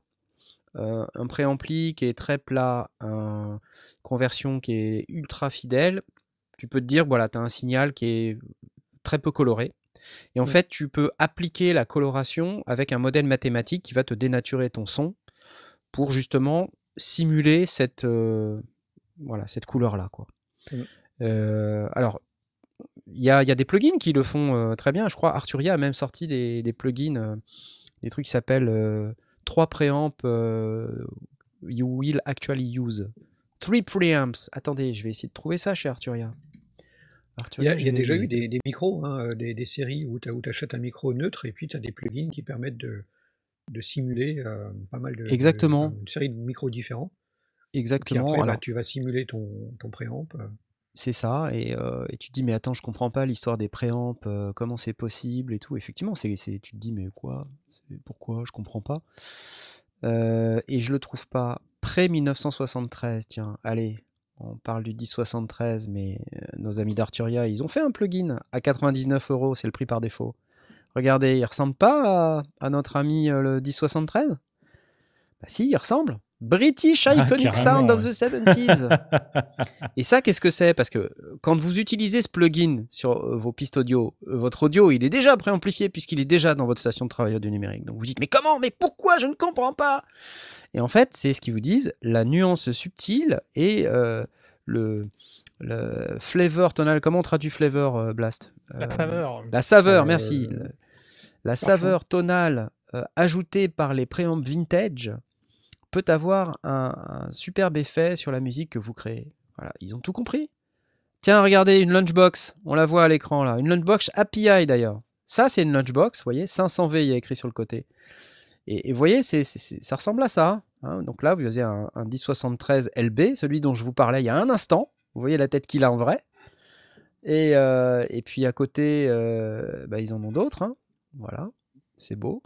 euh, un préampli qui est très plat, une conversion qui est ultra fidèle, tu peux te dire, voilà, tu as un signal qui est très peu coloré. Et en Ouais. fait, tu peux appliquer la coloration avec un modèle mathématique qui va te dénaturer ton son pour justement simuler cette, euh, voilà, cette couleur-là. quoi. Euh, alors, il y a, il y a des plugins qui le font euh, très bien. Je crois Arturia a même sorti des, des plugins, des trucs qui s'appellent 3 préamps euh, you will actually use. 3 preamps. Attendez, je vais essayer de trouver ça chez Arturia. Il y a, y déjà eu des, des micros, hein, euh, des, des séries où tu achètes un micro neutre et puis tu as des plugins qui permettent de, de simuler euh, pas mal de, de- Exactement. enfin, une série de micros différents. Puis Exactement. bah, tu vas simuler ton, ton préamp. C'est ça, et, tu te dis, mais attends, je comprends pas l'histoire des préamps, comment c'est possible et tout. Effectivement, c'est, tu te dis, mais quoi? Pourquoi? Je comprends pas. Et je le trouve pas près 1973, tiens, allez, on parle du 1073, mais nos amis d'Arturia, ils ont fait un plugin à 99 euros, c'est le prix par défaut. Regardez, il ressemble pas à, à notre ami le 1073 Bah si, il ressemble. British Ah, Iconic Sound of the 70s. Et ça, qu'est-ce que c'est? Parce que euh, quand vous utilisez ce plugin sur euh, vos pistes audio, euh, votre audio, il est déjà préamplifié puisqu'il est déjà dans votre station de travail audio numérique. Donc vous dites, mais comment? Mais pourquoi? Je ne comprends pas Et en fait, c'est ce qu'ils vous disent, la nuance subtile et euh, le, Le flavor tonal, comment on traduit flavor, euh, Blast? La faveur. La saveur, Euh, merci. La saveur tonale euh, ajoutée par les préambles vintage peut avoir un, superbe effet sur la musique que vous créez. Voilà, ils ont tout compris. Tiens, regardez, une lunchbox. On la voit à l'écran là. Une lunchbox API d'ailleurs. Ça, c'est une lunchbox, vous voyez, 500V, il y a écrit sur le côté. Et, vous voyez, ça ressemble à ça. hein. Donc là, vous avez un, un 1073 LB, celui dont je vous parlais il y a un instant. Vous voyez la tête qu'il a en vrai. Et, euh, puis à côté, euh, bah, ils en ont d'autres. hein. Voilà, c'est beau.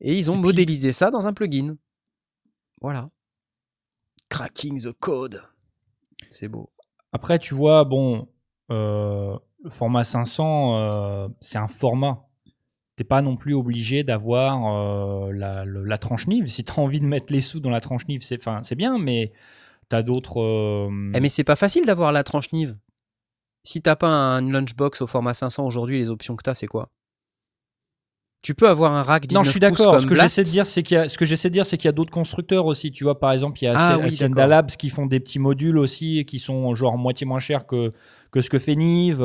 Et ils ont Et puis- modélisé ça dans un plugin. Voilà. Cracking the code. C'est beau. Après, tu vois, bon, euh, le format 500, euh, c'est un format. T'es pas non plus obligé d'avoir euh, la, tranche Nive. Si tu as envie de mettre les sous dans la tranche Nive, c'est c'est bien, mais tu as d'autres. euh, Eh, mais c'est pas facile d'avoir la tranche Nive. Si t'as pas un lunchbox au format 500 aujourd'hui, les options que t'as, c'est quoi? Tu peux avoir un rack 19 Non, je suis d'accord. Ce que j'essaie de dire, c'est qu'il y a, ce que j'essaie de dire, c'est qu'il y a d'autres constructeurs aussi. Tu vois, par exemple, il y a Ah oui. Labs qui font des petits modules aussi qui sont genre moitié moins chers que, que ce que fait Nive.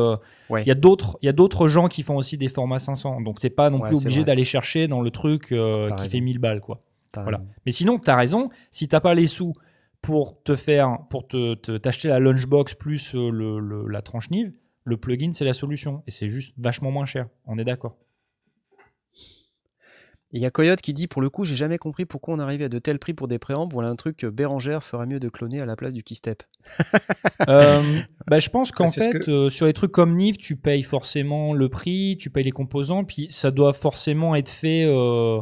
Ouais. Il y a d'autres, il y a d'autres gens qui font aussi des formats 500. Donc t'es pas non Ouais, plus obligé d'aller chercher dans le truc euh, T'as qui raison. fait 1000 balles, quoi. T'as Voilà. raison. Mais sinon, tu as raison. Si t'as pas les sous pour te faire, pour te te- t'acheter la lunchbox plus euh, le, le- la tranche Nive, le plugin c'est la solution et c'est juste vachement moins cher. On est d'accord. Il y a Coyote qui dit pour le coup, j'ai jamais compris pourquoi on arrivait à de tels prix pour des préambles. Voilà un truc que Bérangère ferait mieux de cloner à la place du keystep. Euh, bah, je pense qu'en c'est ce fait, que- euh, sur les trucs comme Nive, tu payes forcément le prix, tu payes les composants, puis ça doit forcément être fait euh,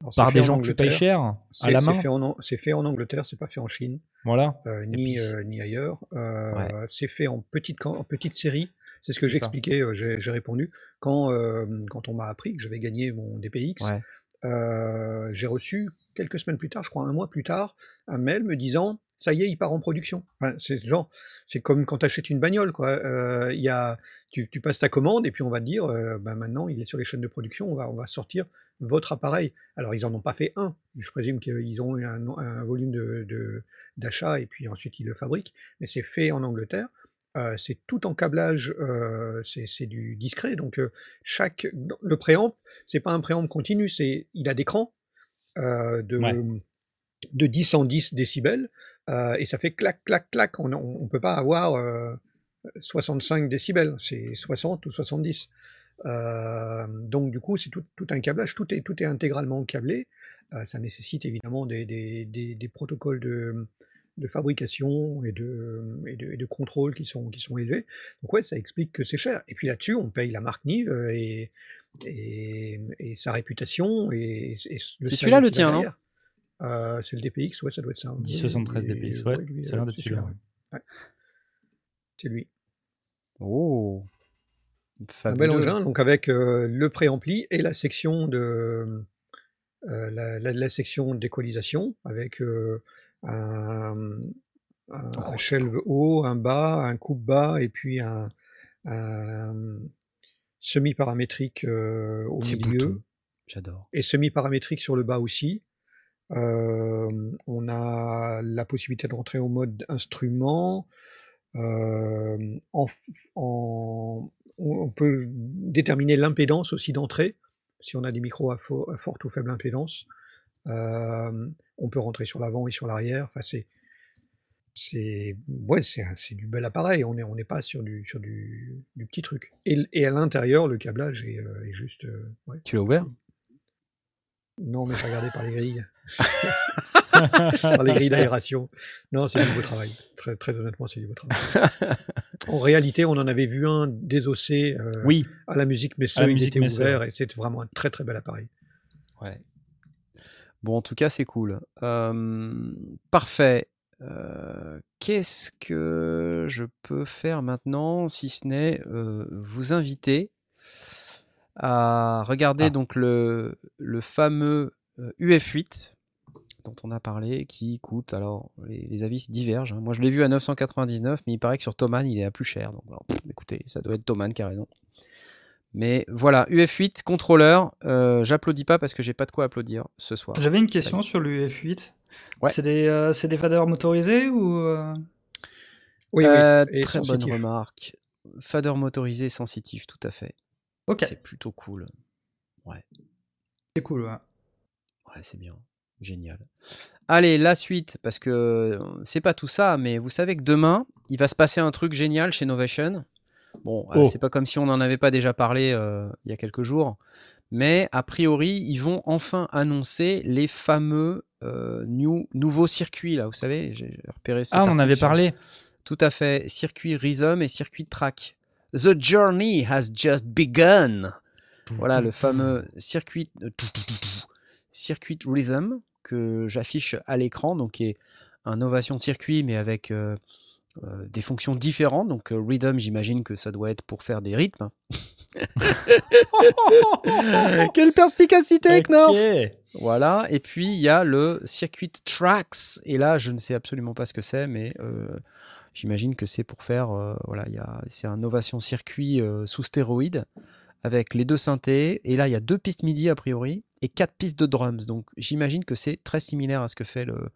Alors, par fait des en gens que tu payes Angleterre. cher à C'est la main. fait, en An- c'est fait en Angleterre, c'est pas fait en Chine, Voilà. euh, ni, puis, euh, ni ailleurs. Euh, Ouais. C'est fait en petite, en petite série. C'est ce que j'expliquais, j'ai j'ai répondu. Quand, euh, quand on m'a appris que j'avais gagné mon DPX, Ouais. Euh, j'ai reçu quelques semaines plus tard, je crois un mois plus tard, un mail me disant ça y est, il part en production. Enfin, c'est genre, c'est comme quand tu achètes une bagnole, quoi. Euh, y a, tu, passes ta commande et puis on va te dire, ben maintenant il est sur les chaînes de production, on va, on va sortir votre appareil. Alors ils en ont pas fait un, je présume qu'ils ont un, un volume de- d'achat et puis ensuite ils le fabriquent, mais c'est fait en Angleterre. Euh, c'est tout en câblage, euh, c'est du discret, donc euh, chaque le préamp, c'est pas un préamp continu, c'est il a des crans de Ouais. de 10 en 10 décibels et ça fait clac clac clac. On on, on peut pas avoir euh, 65 décibels, c'est 60 ou 70. Euh, donc du coup c'est tout, tout un câblage, tout est tout est intégralement câblé. Ça nécessite évidemment des, des, des, des protocoles de de fabrication et de, et de, et de contrôle qui sont, qui sont élevés. Donc ouais, ça explique que c'est cher. Et puis là-dessus, on paye la marque Nive euh, et, et, et sa réputation. Et, C'est celui-là, le tien, non? Euh, C'est le DPX, ouais, ça doit être ça. 1073 Et- DPX, ouais, euh, c'est celui-là, ouais. Ouais. C'est lui. Oh. Un bel Fabuleux. engin, donc avec euh, le préampli et la section de euh, la, la- la section d'équalisation avec euh, un, un, shelve haut, un bas, un coupe bas et puis un, un semi-paramétrique euh, au milieu. J'adore. et semi-paramétrique sur le bas aussi. Euh, on a la possibilité de rentrer au mode instrument. Euh, en, f- en- on on peut déterminer l'impédance aussi d'entrée, si on a des micros à, fo- à forte ou faible impédance. On peut rentrer sur l'avant et sur l'arrière. Enfin, c'est c'est ouais, c'est du bel appareil. On n'est on pas sur du sur du, du petit truc. Et, et à l'intérieur, le câblage est, euh, est juste euh, ouais. Tu l'as ouvert? Non, mais regardé par les grilles. par les grilles d'aération. Non, c'est du beau travail. Très, très honnêtement, c'est du beau travail. En réalité, on en avait vu un désossé euh, oui, à la musique la Messeux, il était ouvert et c'est vraiment un très très bel appareil. Ouais. Bon, en tout cas, c'est cool. Euh, parfait. Euh, Qu'est-ce que je peux faire maintenant, si ce n'est euh, vous inviter à regarder Ah. donc le, le fameux euh, UF8 dont on a parlé, qui coûte, alors les, les avis divergent. hein. Moi, je l'ai vu à 999, mais il paraît que sur Thomann, il est à plus cher. Donc, alors, pff, écoutez, ça doit être Thomann qui a raison. Mais voilà, UF8, contrôleur. euh, J'applaudis pas parce que j'ai pas de quoi applaudir ce soir. J'avais une question sur l'UF8. Ouais. C'est des, euh, des faders motorisés ou. euh, Oui, Euh, oui. Et très bonne remarque. Fader motorisé sensitif, tout à fait. Ok, C'est plutôt cool. c'est cool. ouais. Ouais, c'est bien. Génial. Allez, la suite, parce que c'est pas tout ça, mais vous savez que demain, il va se passer un truc génial chez Novation. Bon, euh, Oh. c'est pas comme si on n'en avait pas déjà parlé euh, il y a quelques jours, mais a priori, ils vont enfin annoncer les fameux euh, new- nouveaux circuits, là, vous savez, j'ai repéré cet Ah, on en avait parlé. Tout à fait, circuit Rhythm et circuit Track. The journey has just begun. Voilà le fameux circuit circuit Rhythm que j'affiche à l'écran, donc qui est un ovation de circuit mais avec euh, des fonctions différentes. Donc euh, Rhythm, j'imagine que ça doit être pour faire des rythmes. Quelle perspicacité, Knorr voilà, et puis il y a le circuit tracks, et là je ne sais absolument pas ce que c'est, mais euh, j'imagine que c'est pour faire, voilà, il y a, c'est un Ovation circuit sous stéroïde avec les deux synthés, et là il y a deux pistes MIDI a priori, et quatre pistes de drums, donc j'imagine que c'est très similaire à ce que fait le,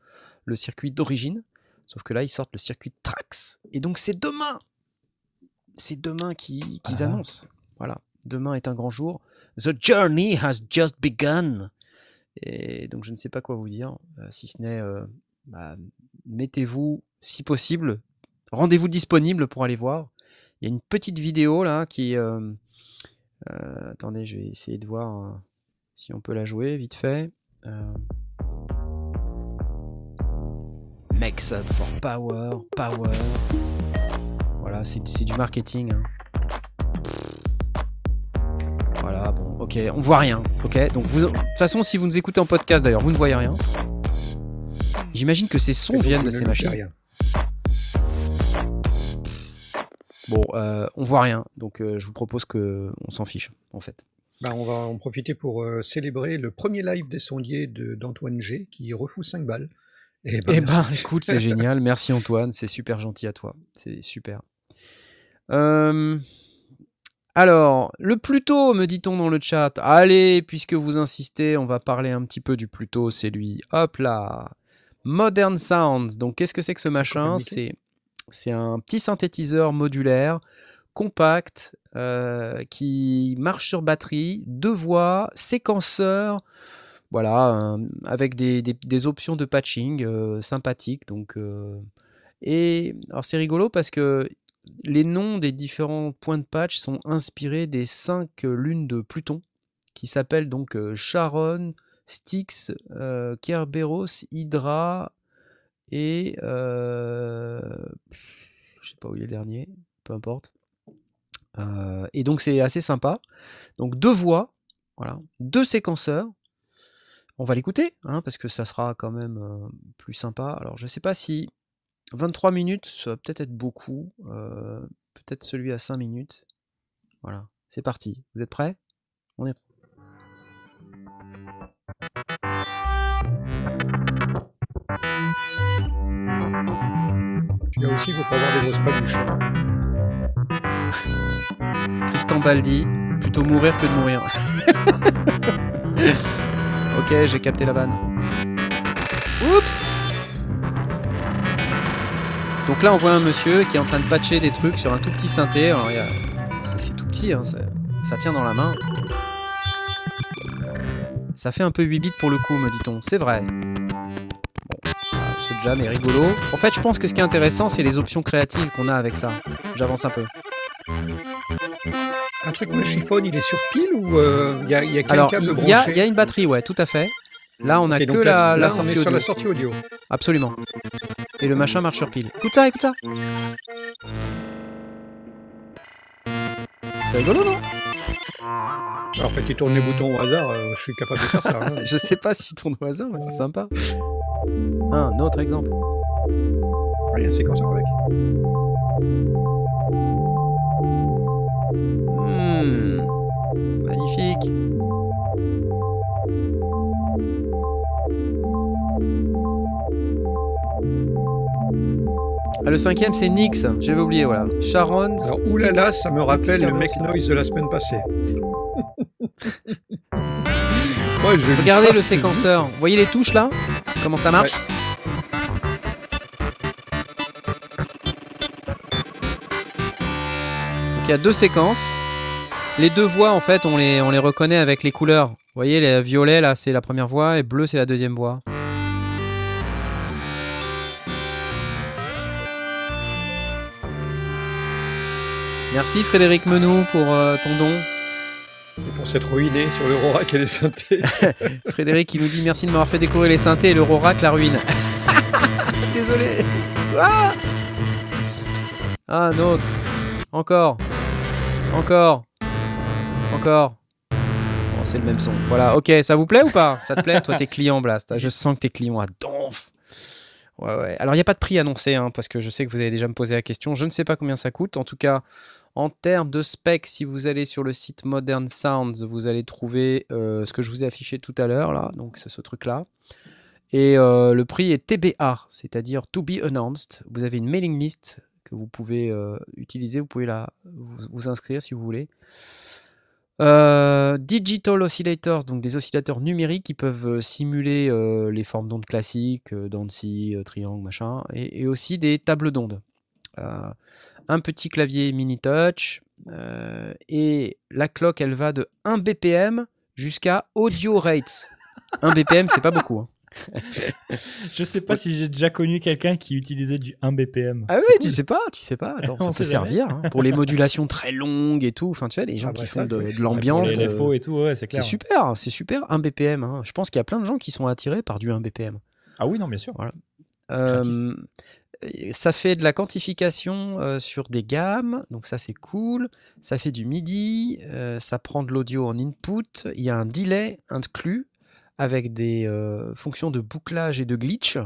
le circuit d'origine, sauf que là ils sortent le circuit tracks, et donc c'est demain, c'est demain qu'ils Ah. annoncent, voilà, demain est un grand jour, The journey has just begun. Et donc je ne sais pas quoi vous dire, euh, si ce n'est, euh, bah, mettez-vous, si possible, rendez-vous disponible pour aller voir. Il y a une petite vidéo là qui... euh, attendez, je vais essayer de voir euh, si on peut la jouer vite fait. For power, power. Voilà, c'est du marketing. hein. Voilà, bon, ok, on voit rien, ok? Donc, vous, de toute façon, si vous nous écoutez en podcast d'ailleurs, vous ne voyez rien. J'imagine que ces sons viennent de ces machines. rien. Bon, euh, on voit rien, donc euh, je vous propose que on s'en fiche, en fait. Bah, on va en profiter pour euh, célébrer le premier live des sondiers de- d'Antoine G qui refout 5 balles. Eh merci. ben, écoute, c'est génial. Merci Antoine, c'est super gentil à toi. C'est super. Euh, Alors, le Pluto, me dit-on dans le chat. Allez, puisque vous insistez, on va parler un petit peu du Pluto. C'est lui. Hop là. Modern Sounds. Donc, qu'est-ce que c'est que ce machin? c'est un petit synthétiseur modulaire, compact, euh, qui marche sur batterie, deux voix, séquenceur. Voilà, avec des, des- options de patching euh, sympathiques. Donc, euh, et alors c'est rigolo parce que les noms des différents points de patch sont inspirés des cinq lunes de Pluton, qui s'appellent donc euh, Charon, Styx, Kerberos, Hydra et euh, je sais pas où il est le dernier, peu importe. Et donc c'est assez sympa. Donc deux voix, voilà, deux séquenceurs. On va l'écouter, hein, parce que ça sera quand même euh, plus sympa. Alors je sais pas si 23 minutes, ça va peut-être être beaucoup. euh, peut-être celui à 5 minutes. Voilà, c'est parti. Vous êtes prêts? On est Là aussi, il faut pas avoir des grosses paluches. Tristan Baldi, plutôt mourir que de mourir. ok, j'ai capté la vanne. Oups Donc là, on voit un monsieur qui est en train de patcher des trucs sur un tout petit synthé. C'est, tout petit, hein, ça, tient dans la main. Ça fait un peu 8 bits pour le coup, me dit-on. C'est vrai. Ce jam est rigolo. En fait, je pense que ce qui est intéressant, c'est les options créatives qu'on a avec ça. J'avance un peu. Un truc me chiffonne, il est sur pile ou euh, il y a, y a câble il y, a- branché il y a une batterie, ouais, tout à fait. Là, on a que donc la, là, la là, on sortie est sur audio. la sortie audio. Absolument. Et le machin marche sur pile. Écoute ça, écoute ça. C'est rigolo, non? Alors, en fait, il tourne les boutons au hasard, euh, je suis capable de faire ça. hein. Je sais pas s'il tourne au hasard, mais c'est sympa. Un autre exemple. Il y a un séquenceur avec. Hmm, Magnifique. Ah, le cinquième, c'est Nix. J'avais oublié, voilà. Sharon. Alors, oulala, ça me rappelle le Make. Noise de la semaine passée. Regardez le séquenceur. Vous voyez les touches là? Comment ça marche? Il y a deux séquences. Les deux voix, en fait, on les, on les reconnaît avec les couleurs. Vous voyez, les violets, là, c'est la première voix, et bleu, c'est la deuxième voix. Merci Frédéric Menou pour euh, ton don. Et pour s'être ruiné sur l'Eurorack et les synthés. Frédéric qui nous dit merci de m'avoir fait découvrir les synthés et l'Eurorack la ruine. Désolé. Ah, ah un autre. Encore. Encore. Encore. Bon, c'est le même son. Voilà, ok, ça vous plaît ou pas? Ça te plaît? Toi, t'es client, Blast. Je sens que t'es client à donf. Ouais, ouais. Alors, il n'y a pas de prix annoncé, hein, parce que je sais que vous avez déjà me posé la question. Je ne sais pas combien ça coûte. En tout cas, en termes de specs, si vous allez sur le site Modern Sounds, vous allez trouver euh, ce que je vous ai affiché tout à l'heure, là. Donc, c'est ce truc-là. Et euh, le prix est TBA, c'est-à-dire To Be Announced. Vous avez une mailing list que vous pouvez euh, utiliser. Vous pouvez la, vous, vous inscrire si vous voulez. Euh, digital oscillators, donc des oscillateurs numériques qui peuvent euh, simuler les formes d'ondes classiques, Dancy, triangle, machin, et, aussi des tables d'ondes. Un petit clavier mini touch, et la cloque elle va de 1 BPM jusqu'à audio rates. 1 BPM, c'est pas beaucoup. hein. Je sais pas si j'ai déjà connu quelqu'un qui utilisait du 1 BPM. Ah oui, tu sais pas, tu sais pas. Attends, ça peut servir hein, pour les modulations très longues et tout. Enfin, tu vois, les gens Ah bah qui ça, font de, de l'ambiance. euh, et tout, ouais, c'est super, c'est super, 1 BPM. hein. Je pense qu'il y a plein de gens qui sont attirés par du 1 BPM. Ah oui, non, bien sûr. Euh, ça fait de la quantification euh, sur des gammes, donc ça c'est cool. Ça fait du MIDI, euh, ça prend de l'audio en input. Il y a un delay inclus avec des euh, fonctions de bouclage et de glitch.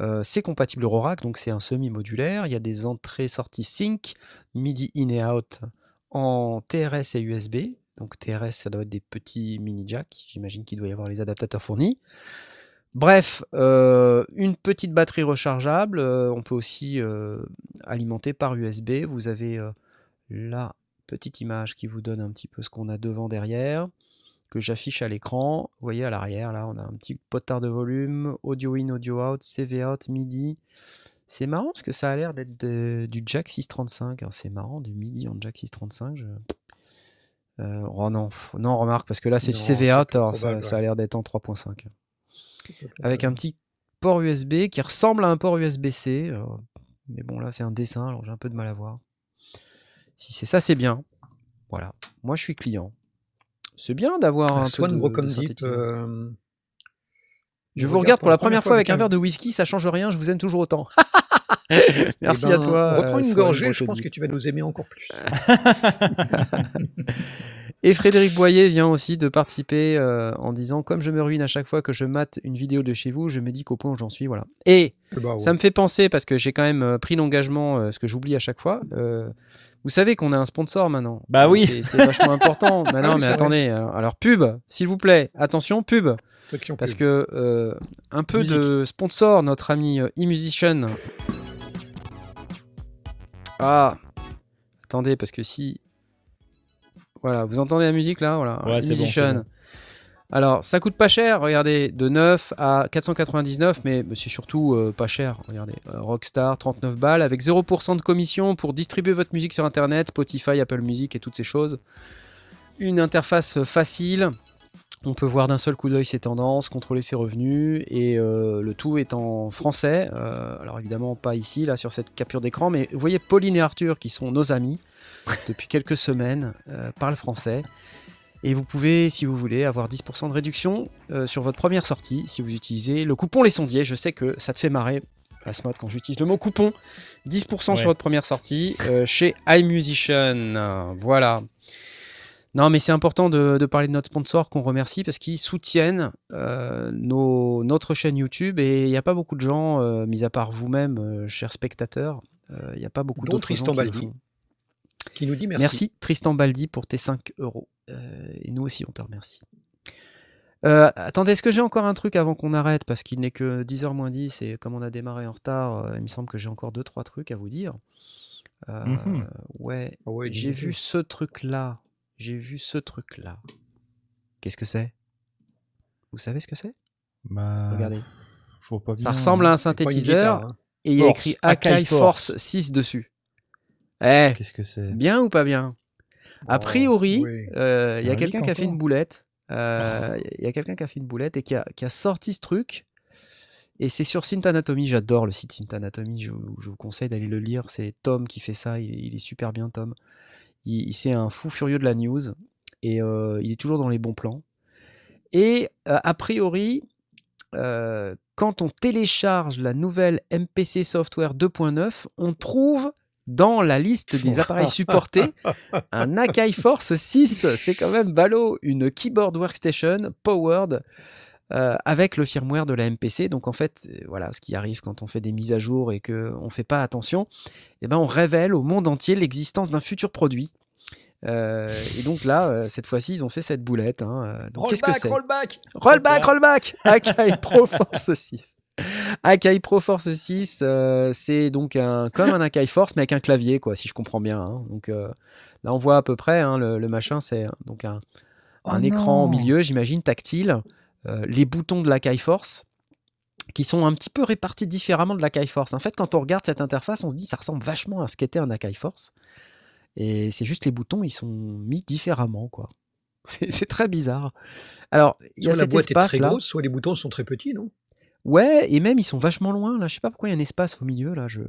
Euh, c'est compatible Eurorack, donc c'est un semi-modulaire. Il y a des entrées-sorties sync, MIDI in et out en TRS et USB. Donc TRS, ça doit être des petits mini jacks. J'imagine qu'il doit y avoir les adaptateurs fournis. Bref, euh, une petite batterie rechargeable. on peut aussi alimenter par USB. Vous avez la petite image qui vous donne un petit peu ce qu'on a devant, derrière, que j'affiche à l'écran. Vous voyez à l'arrière, là, on a un petit potard de volume, audio in, audio out, CV out, MIDI. C'est marrant parce que ça a l'air d'être du jack 635. Alors, C'est marrant, du MIDI en jack 635. je- Euh, oh non, non, remarque, parce que là c'est du CV out, ça, a l'air d'être en 3.5 avec un petit port USB qui ressemble à un port USB-C. euh, Mais bon, là, c'est un dessin, alors j'ai un peu de mal à voir. Si c'est ça, c'est bien. Voilà. Moi, je suis client. C'est bien d'avoir un peu Swan de, Broken de Deep. synthétiseur. euh, Je vous regarde pour la première fois avec un verre de whisky, ça change rien, je vous aime toujours autant. Merci Eh à ben, toi. Reprends une Swan gorgée, je pense que tu vas nous aimer encore plus. Et Frédéric Boyer vient aussi de participer euh, en disant Comme je me ruine à chaque fois que je mate une vidéo de chez vous, je me dis qu'au point où j'en suis, voilà. Et Bah, ouais. Ça me fait penser, parce que j'ai quand même euh, pris l'engagement, euh, ce que j'oublie à chaque fois. euh, vous savez qu'on a un sponsor maintenant. Bah oui. C'est- vachement important. Mais non, oui, mais attendez. Alors, alors, pub, s'il vous plaît. Attention, pub. Parce pub. que euh, un peu de sponsor, notre ami eMusician. Ah, attendez, parce que si. Voilà, vous entendez la musique là Voilà, Ouais, bon, bon. Alors, ça coûte pas cher, regardez, de 9 à 499, mais mais c'est surtout euh, pas cher. Regardez, euh, Rockstar, 39 balles, avec 0% de commission pour distribuer votre musique sur Internet, Spotify, Apple Music et toutes ces choses. Une interface facile, on peut voir d'un seul coup d'œil ses tendances, contrôler ses revenus, et euh, le tout est en français. Euh, alors évidemment pas ici, là sur cette capture d'écran, mais vous voyez Pauline et Arthur, qui sont nos amis depuis quelques semaines, euh, parlent français. Et vous pouvez, si vous voulez, avoir 10% de réduction euh, sur votre première sortie si vous utilisez le coupon Les Sondiers. Je sais que ça te fait marrer, Asmod, quand j'utilise le mot coupon. 10% Ouais. sur votre première sortie euh, chez iMusician. Voilà. Non, mais c'est important de, de parler de notre sponsor qu'on remercie parce qu'ils soutiennent euh, nos- notre chaîne YouTube et il n'y a pas beaucoup de gens, euh, mis à part vous-même, euh, chers spectateurs, il n'y a pas beaucoup d'autres gens qui le font. Qui nous dit merci. Merci. Tristan Baldi pour tes 5 euros. Euh, et nous aussi, on te remercie. Euh, attendez, est-ce que j'ai encore un truc avant qu'on arrête? Parce qu'il n'est que 10h moins 10 et comme on a démarré en retard, euh, il me semble que j'ai encore 2-3 trucs à vous dire. Euh, Mhm. Ouais, Ah ouais, j'ai vu ce truc-là. J'ai vu ce truc-là. Qu'est-ce que c'est? Vous savez ce que c'est? Bah, Regardez. Je vois pas bien. Ça ressemble à un synthétiseur guitare, hein. et il y a Force, écrit Akai. Force 6 dessus. Eh, Qu'est-ce que c'est? bien ou pas bien? A Oh, priori, oui. euh, il y a quelqu'un qui a fait une boulette. Euh, Il y a quelqu'un qui a fait une boulette et qui a, qui a sorti ce truc. Et c'est sur Synth Anatomy. J'adore le site Synth Anatomy. Je, vous- je vous conseille d'aller le lire. C'est Tom qui fait ça. Il, il est super bien, Tom. Il, il- c'est un fou furieux de la news. Et euh, il est toujours dans les bons plans. Et a priori, quand on télécharge la nouvelle MPC Software 2.9, on trouve dans la liste des appareils supportés un Akai Force 6. C'est quand même ballot. Une keyboard workstation powered euh, avec le firmware de la MPC. Donc en fait, euh, voilà, ce qui arrive quand on fait des mises à jour et qu'on ne fait pas attention, eh ben, on révèle au monde entier l'existence d'un futur produit. Euh, et donc là, euh, cette fois-ci, ils ont fait cette boulette. hein. Donc qu'est-ce que c'est? rollback Rollback, rollback Akai Pro Force 6. Akai Pro Force 6, euh, c'est donc un, comme un Akai Force, mais avec un clavier, quoi, si je comprends bien. hein. Donc euh, là, on voit à peu près hein, le, le machin, c'est donc un, un Oh écran au non. milieu, j'imagine, tactile. euh, les boutons de l'Akai Force qui sont un petit peu répartis différemment de l'Akai Force. En fait, quand on regarde cette interface, on se dit ça ressemble vachement à ce qu'était un Akai Force. Et c'est juste les boutons, ils sont mis différemment, quoi. C'est c'est très bizarre. Alors, il y a Soit la cet boîte est espace très là. grosse, soit les boutons sont très petits, non? Ouais, et même ils sont vachement loin là. Je sais pas pourquoi il y a un espace au milieu là. Je,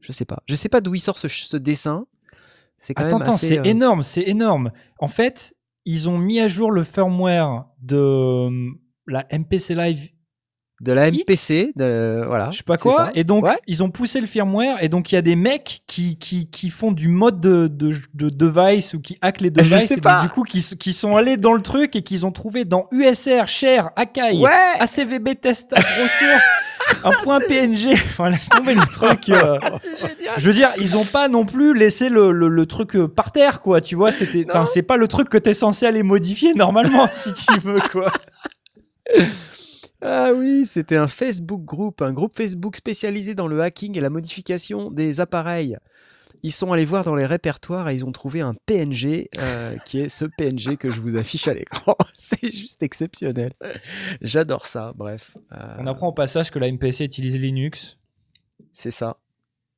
je sais pas. Je sais pas d'où il sort ce, ce dessin. C'est quand Attends, même assez. c'est euh, énorme, c'est énorme. En fait, ils ont mis à jour le firmware de euh, la MPC Live, de la MPC, de, voilà. je sais pas quoi, ça. et donc Ouais. ils ont poussé le firmware, et donc il y a des mecs qui, qui, qui font du mode de, de, de device ou qui hackent les Je devices, sais et donc, pas. du coup qui, qui sont allés dans le truc et qu'ils ont trouvé dans USR, Share, Akai, Ouais. ACVB Test Ressources, un point PNG, enfin laisse tomber le truc. euh, Je veux dire, ils ont pas non plus laissé le, le, le truc euh, par terre, quoi. Tu vois, c'était, enfin, c'est pas le truc que t'es censé aller modifier normalement, si tu veux, quoi. Ah oui, c'était un Facebook groupe, un groupe Facebook spécialisé dans le hacking et la modification des appareils. Ils sont allés voir dans les répertoires et ils ont trouvé un PNG euh, qui est ce PNG que je vous affiche à l'écran. C'est juste exceptionnel. J'adore ça. Bref, euh, On apprend au passage que la MPC utilise Linux. c'est ça.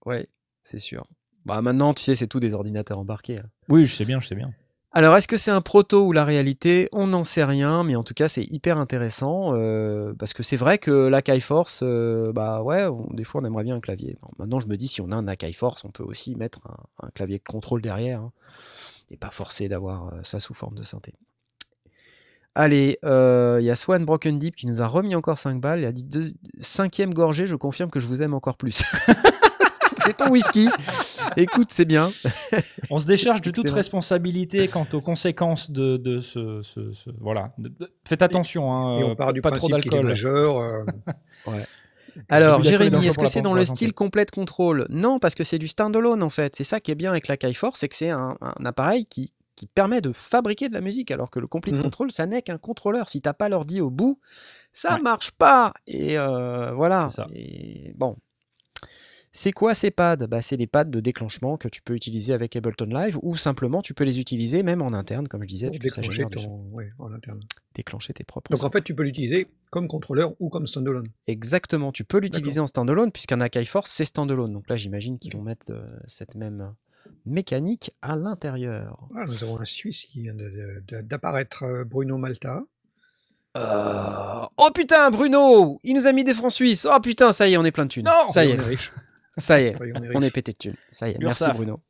Ouais, c'est sûr. Bah maintenant, tu sais, c'est tout des ordinateurs embarqués. hein. Oui, je sais bien, je sais bien. Alors, est-ce que c'est un proto ou la réalité? On n'en sait rien, mais en tout cas, c'est hyper intéressant euh, parce que c'est vrai que l'Akai Force, euh, bah ouais, des fois, on aimerait bien un clavier. Maintenant, je me dis, si on a un Akai Force, on peut aussi mettre un, clavier de contrôle derrière hein, et pas forcé d'avoir euh, ça sous forme de synthé. Allez, il y a Swan Broken Deep qui nous a remis encore 5 balles. Il a dit deux, cinquième gorgée, je confirme que je vous aime encore plus. c'est ton whisky. Écoute, c'est bien. On se décharge de toute Excellent. responsabilité quant aux conséquences de, de ce, ce- ce- voilà. Faites attention, hein, Et euh, on part du pas trop principe qu'il est d'alcool. majeur. euh, Alors, Jérémy, est-ce que c'est dans le santé. style complète contrôle? Non, parce que c'est du standalone en fait. C'est ça qui est bien avec la Kai Force, c'est que c'est un, un appareil qui, qui permet de fabriquer de la musique, alors que le complete Mhm. control, ça n'est qu'un contrôleur. Si t'as pas l'ordi au bout, ça Ouais. marche pas. Et euh, voilà. C'est ça. Et bon. C'est quoi ces pads? Bah, C'est les pads de déclenchement que tu peux utiliser avec Ableton Live ou simplement tu peux les utiliser même en interne, comme je disais, pour puisque ça déclencher génère du son. ton- ouais, en interne. déclencher tes propres Donc sons. en fait, tu peux l'utiliser comme contrôleur ou comme standalone. Exactement, tu peux l'utiliser en standalone puisqu'un Akai Force c'est standalone. Donc là j'imagine qu'ils vont mettre euh, cette même mécanique à l'intérieur. Voilà, nous avons un Suisse qui vient d'apparaître, euh, Bruno Malta. Euh, Oh putain Bruno Il nous a mis des francs suisses Oh putain ça y est on est plein de thunes Non Ça y est. ça y est, on est on riche. est pété de thunes. Ça y est, merci. Bruno.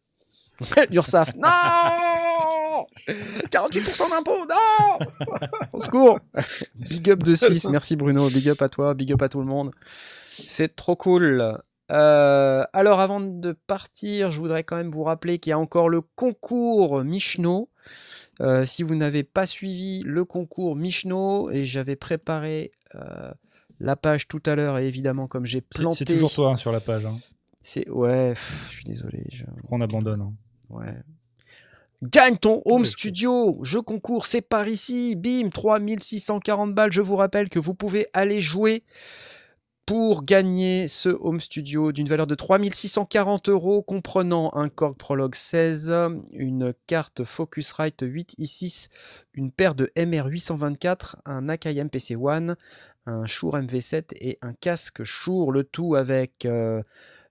L'URSSAF Non 48% d'impôts Non Au secours Big up de Suisse, merci Bruno, big up à toi, big up à tout le monde. C'est trop cool. Euh, alors avant de partir, je voudrais quand même vous rappeler qu'il y a encore le concours Michno. Euh, si vous n'avez pas suivi le concours Michno, et j'avais préparé euh, la page tout à l'heure, et évidemment comme j'ai planté... C'est toujours toi hein, sur la page. hein. C'est ouais, pff, je suis désolé. je- Je crois qu'on abandonne. hein. Ouais. Gagne ton home je- studio, jeu concours, c'est par ici, bim, 3640 balles. Je vous rappelle que vous pouvez aller jouer pour gagner ce home studio d'une valeur de 3640 euros, comprenant un Korg Prologue 16, une carte Focusrite 8 i6, une paire de MR824, un Akai MPC One, un Shure MV7 et un casque Shure, le tout avec euh,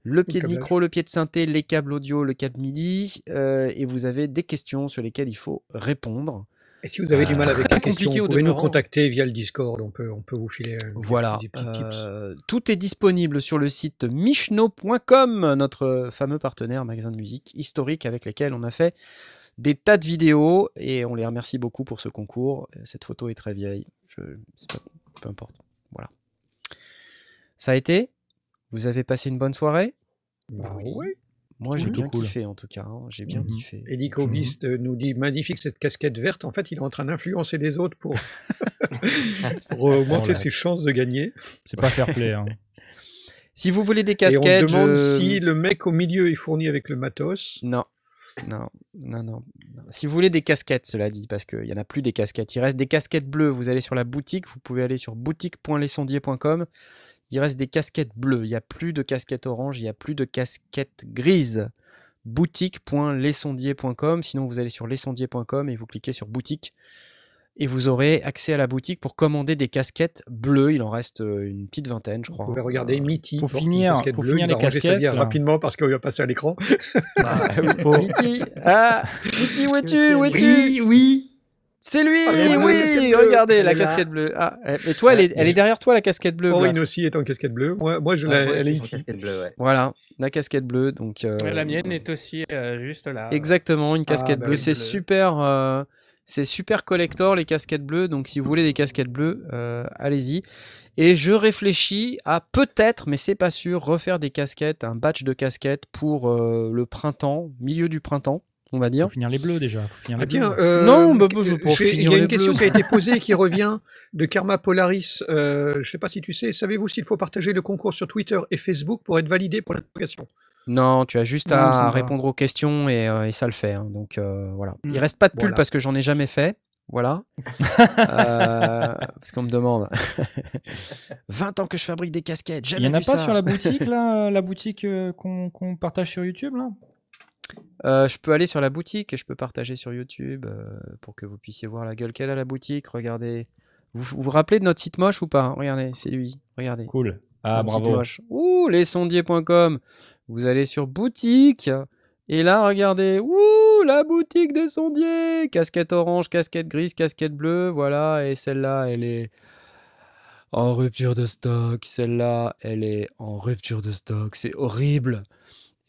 le pied de micro, le pied de synthé, les câbles audio, le câble MIDI, euh, et vous avez des questions sur lesquelles il faut répondre. Et si vous avez du mal avec la question, vous pouvez nous contacter via le Discord. On peut, on peut vous filer euh, Voilà. des petits tips. euh, tout est disponible sur le site michno.com, notre fameux partenaire magasin de musique historique avec lequel on a fait des tas de vidéos et on les remercie beaucoup pour ce concours. Cette photo est très vieille. Je, pas- peu importe. Voilà. Ça a été Vous avez passé une bonne soirée? Bah ouais. Moi, j'ai bien cool. kiffé en tout cas. hein. J'ai bien Mhm. kiffé. Et Nico Beast euh, nous dit magnifique cette casquette verte. En fait, il est en train d'influencer les autres pour, pour augmenter Oh ses chances de gagner. C'est pas fair play. hein. Si vous voulez des Et casquettes, on demande si le mec au milieu est fourni avec le matos. Non. Non, non, non, non. Si vous voulez des casquettes, cela dit, parce qu'il n'y en a plus des casquettes, il reste des casquettes bleues. Vous allez sur la boutique, vous pouvez aller sur boutique.lesondiers.com. Il reste des casquettes bleues. Il n'y a plus de casquettes orange, il n'y a plus de casquettes grises. Boutique.lesondiers.com. Sinon, vous allez sur lesondiers.com et vous cliquez sur boutique. Et vous aurez accès à la boutique pour commander des casquettes bleues. Il en reste euh, une petite vingtaine, je Vous crois. pouvez regarder Euh, Mitty. une finir- casquette faut bleue, finir il les sa casquettes, rapidement parce qu'il va passer à l'écran. Bah, il faut- Mitty, ah, Mitty, où es-tu? Où es-tu? Oui, oui. C'est lui, Ah, oui, bleue. regardez la casquette bleue. Ah, et toi, elle est, elle est derrière toi, la casquette bleue. Aurine aussi est en casquette bleue. Moi, moi je Ouais, l'ai, moi, elle je est ici. casquette bleue, ouais. Voilà, la casquette bleue. Donc, euh, La mienne est aussi euh, juste là. Exactement, une casquette bah bleue. C'est super, euh, c'est super collector les casquettes bleues. Donc, si vous voulez des casquettes bleues, euh, allez-y. Et je réfléchis à peut-être, mais c'est pas sûr, refaire des casquettes, un batch de casquettes pour euh, le printemps, milieu du printemps, on va dire. faut finir les bleus déjà. Faut finir Ah les tiens, bleus. euh, Non, bah, euh, je il y a une question bleus. qui a été posée et qui revient de Karma Polaris. Euh, je ne sais pas si tu sais. Savez-vous s'il faut partager le concours sur Twitter et Facebook pour être validé pour l'interrogation Non, tu as juste Non, il à répondre aux questions et, euh, et ça le fait. hein. Donc euh, voilà. Il Mm. reste pas de pull Voilà. parce que j'en ai jamais fait. Voilà. Euh, parce qu'on me demande. 20 ans que je fabrique des casquettes. Il Jamais y en a pas ça. sur la boutique là, la boutique euh, qu'on qu'on partage sur YouTube là? Euh, je peux aller sur la boutique et je peux partager sur YouTube euh, pour que vous puissiez voir la gueule qu'elle a la boutique. Regardez. Vous vous, vous rappelez de notre site moche ou pas Regardez, c'est lui. Regardez. Cool. Ah Notre site bravo. moche. Ouh, lesondiers.com. Vous allez sur boutique. Et là, regardez. Ouh, la boutique des sondiers. Casquette orange, casquette grise, casquette bleue. Voilà. Et celle-là, elle est en rupture de stock. Celle-là, elle est en rupture de stock. C'est horrible.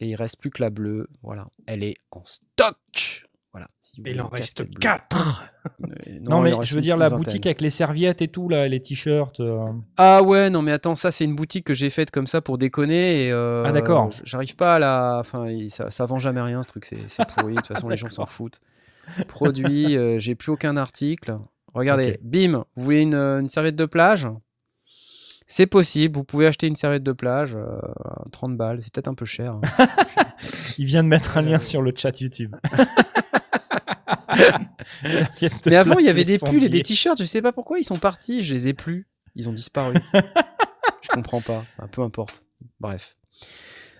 Et il reste plus que la bleue. Voilà. Elle est en stock. Voilà. Si vous Il en reste casquette bleue. 4 Euh, Non, mais je veux dire la vingtaine. boutique avec les serviettes et tout là, les t-shirts. euh, Ah ouais, non mais attends, ça c'est une boutique que j'ai faite comme ça pour déconner et euh, Ah, d'accord. J'arrive pas à la, enfin ça, ça vend jamais rien ce truc, c'est c'est pourri. De toute façon les gens s'en foutent. Produit, euh, j'ai plus aucun article. Regardez, bim, vous voulez une, une serviette de plage? C'est possible, vous pouvez acheter une serviette de plage, euh, 30 balles, c'est peut-être un peu cher. hein. Il vient de mettre un lien sur le chat YouTube. Mais avant il y avait des pulls et des t-shirts, je sais pas pourquoi ils sont partis, je les ai plus, ils ont disparu. je comprends pas, Enfin, peu importe. Bref.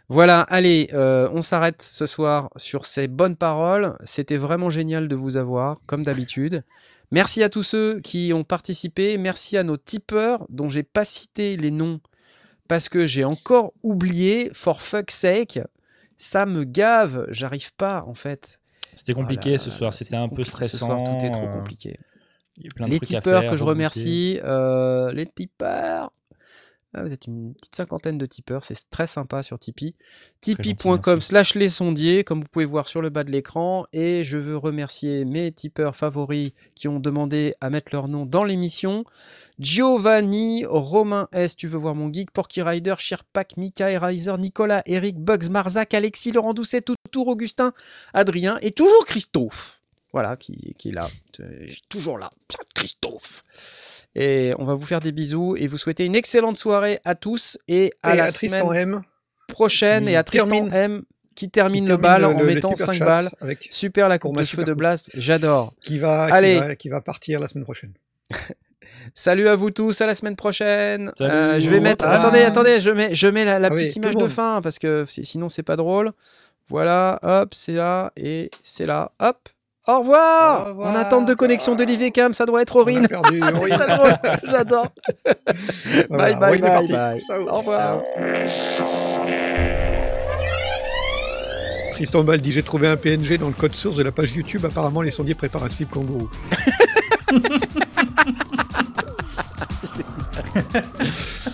Voilà, allez, euh, on s'arrête ce soir sur ces bonnes paroles. C'était vraiment génial de vous avoir, comme d'habitude. Merci à tous ceux qui ont participé. Merci à nos tipeurs dont j'ai pas cité les noms parce que j'ai encore oublié. For fuck's sake, ça me gave. J'arrive pas en fait. C'était compliqué ce soir, c'était un peu compliqué ce stressant. soir, tout est trop euh, compliqué. il y a plein de Les trucs à tipeurs faire, que je remercie, euh, les tipeurs. Ah, vous êtes une petite cinquantaine de tipeurs, c'est très sympa sur Tipeee. Tipeee.com slash les sondiers, comme vous pouvez voir sur le bas de l'écran. Et je veux remercier mes tipeurs favoris qui ont demandé à mettre leur nom dans l'émission. Giovanni, Romain S, tu veux voir mon geek, Porky Rider, Shirpak, Mika, Riser, Nicolas, Eric, Bugs, Marzac, Alexis, Laurent Doucet, Toutour, Augustin, Adrien et toujours Christophe. Voilà, qui, qui est là. Toujours là. Christophe. Et on va vous faire des bisous et vous souhaiter une excellente soirée à tous et à Et la à Tristan semaine M. prochaine qui et à Tristan termine- M qui termine qui le bal en le- mettant super 5 chat balles. Avec, Super la coupe de cheveux de. Blast, j'adore. qui, va, Allez. qui, va, qui va partir la semaine prochaine. Salut à vous tous, à la semaine prochaine. Salut. Euh, je vais mettre. Attendez, attendez, je mets, je mets la, la Ah oui, petite image de fin parce que si- sinon c'est pas drôle. Voilà, hop, c'est là et c'est là, hop. Au revoir. Au revoir. En attente de connexion d'Olivier Cam, ça doit être Aurine. c'est Aurine. très drôle, j'adore. Voilà, bye bye bye. Au revoir. Tristan Ball dit J'ai trouvé un PNG dans le code source de la page YouTube. Apparemment, les sondiers préparent un slip kangourou.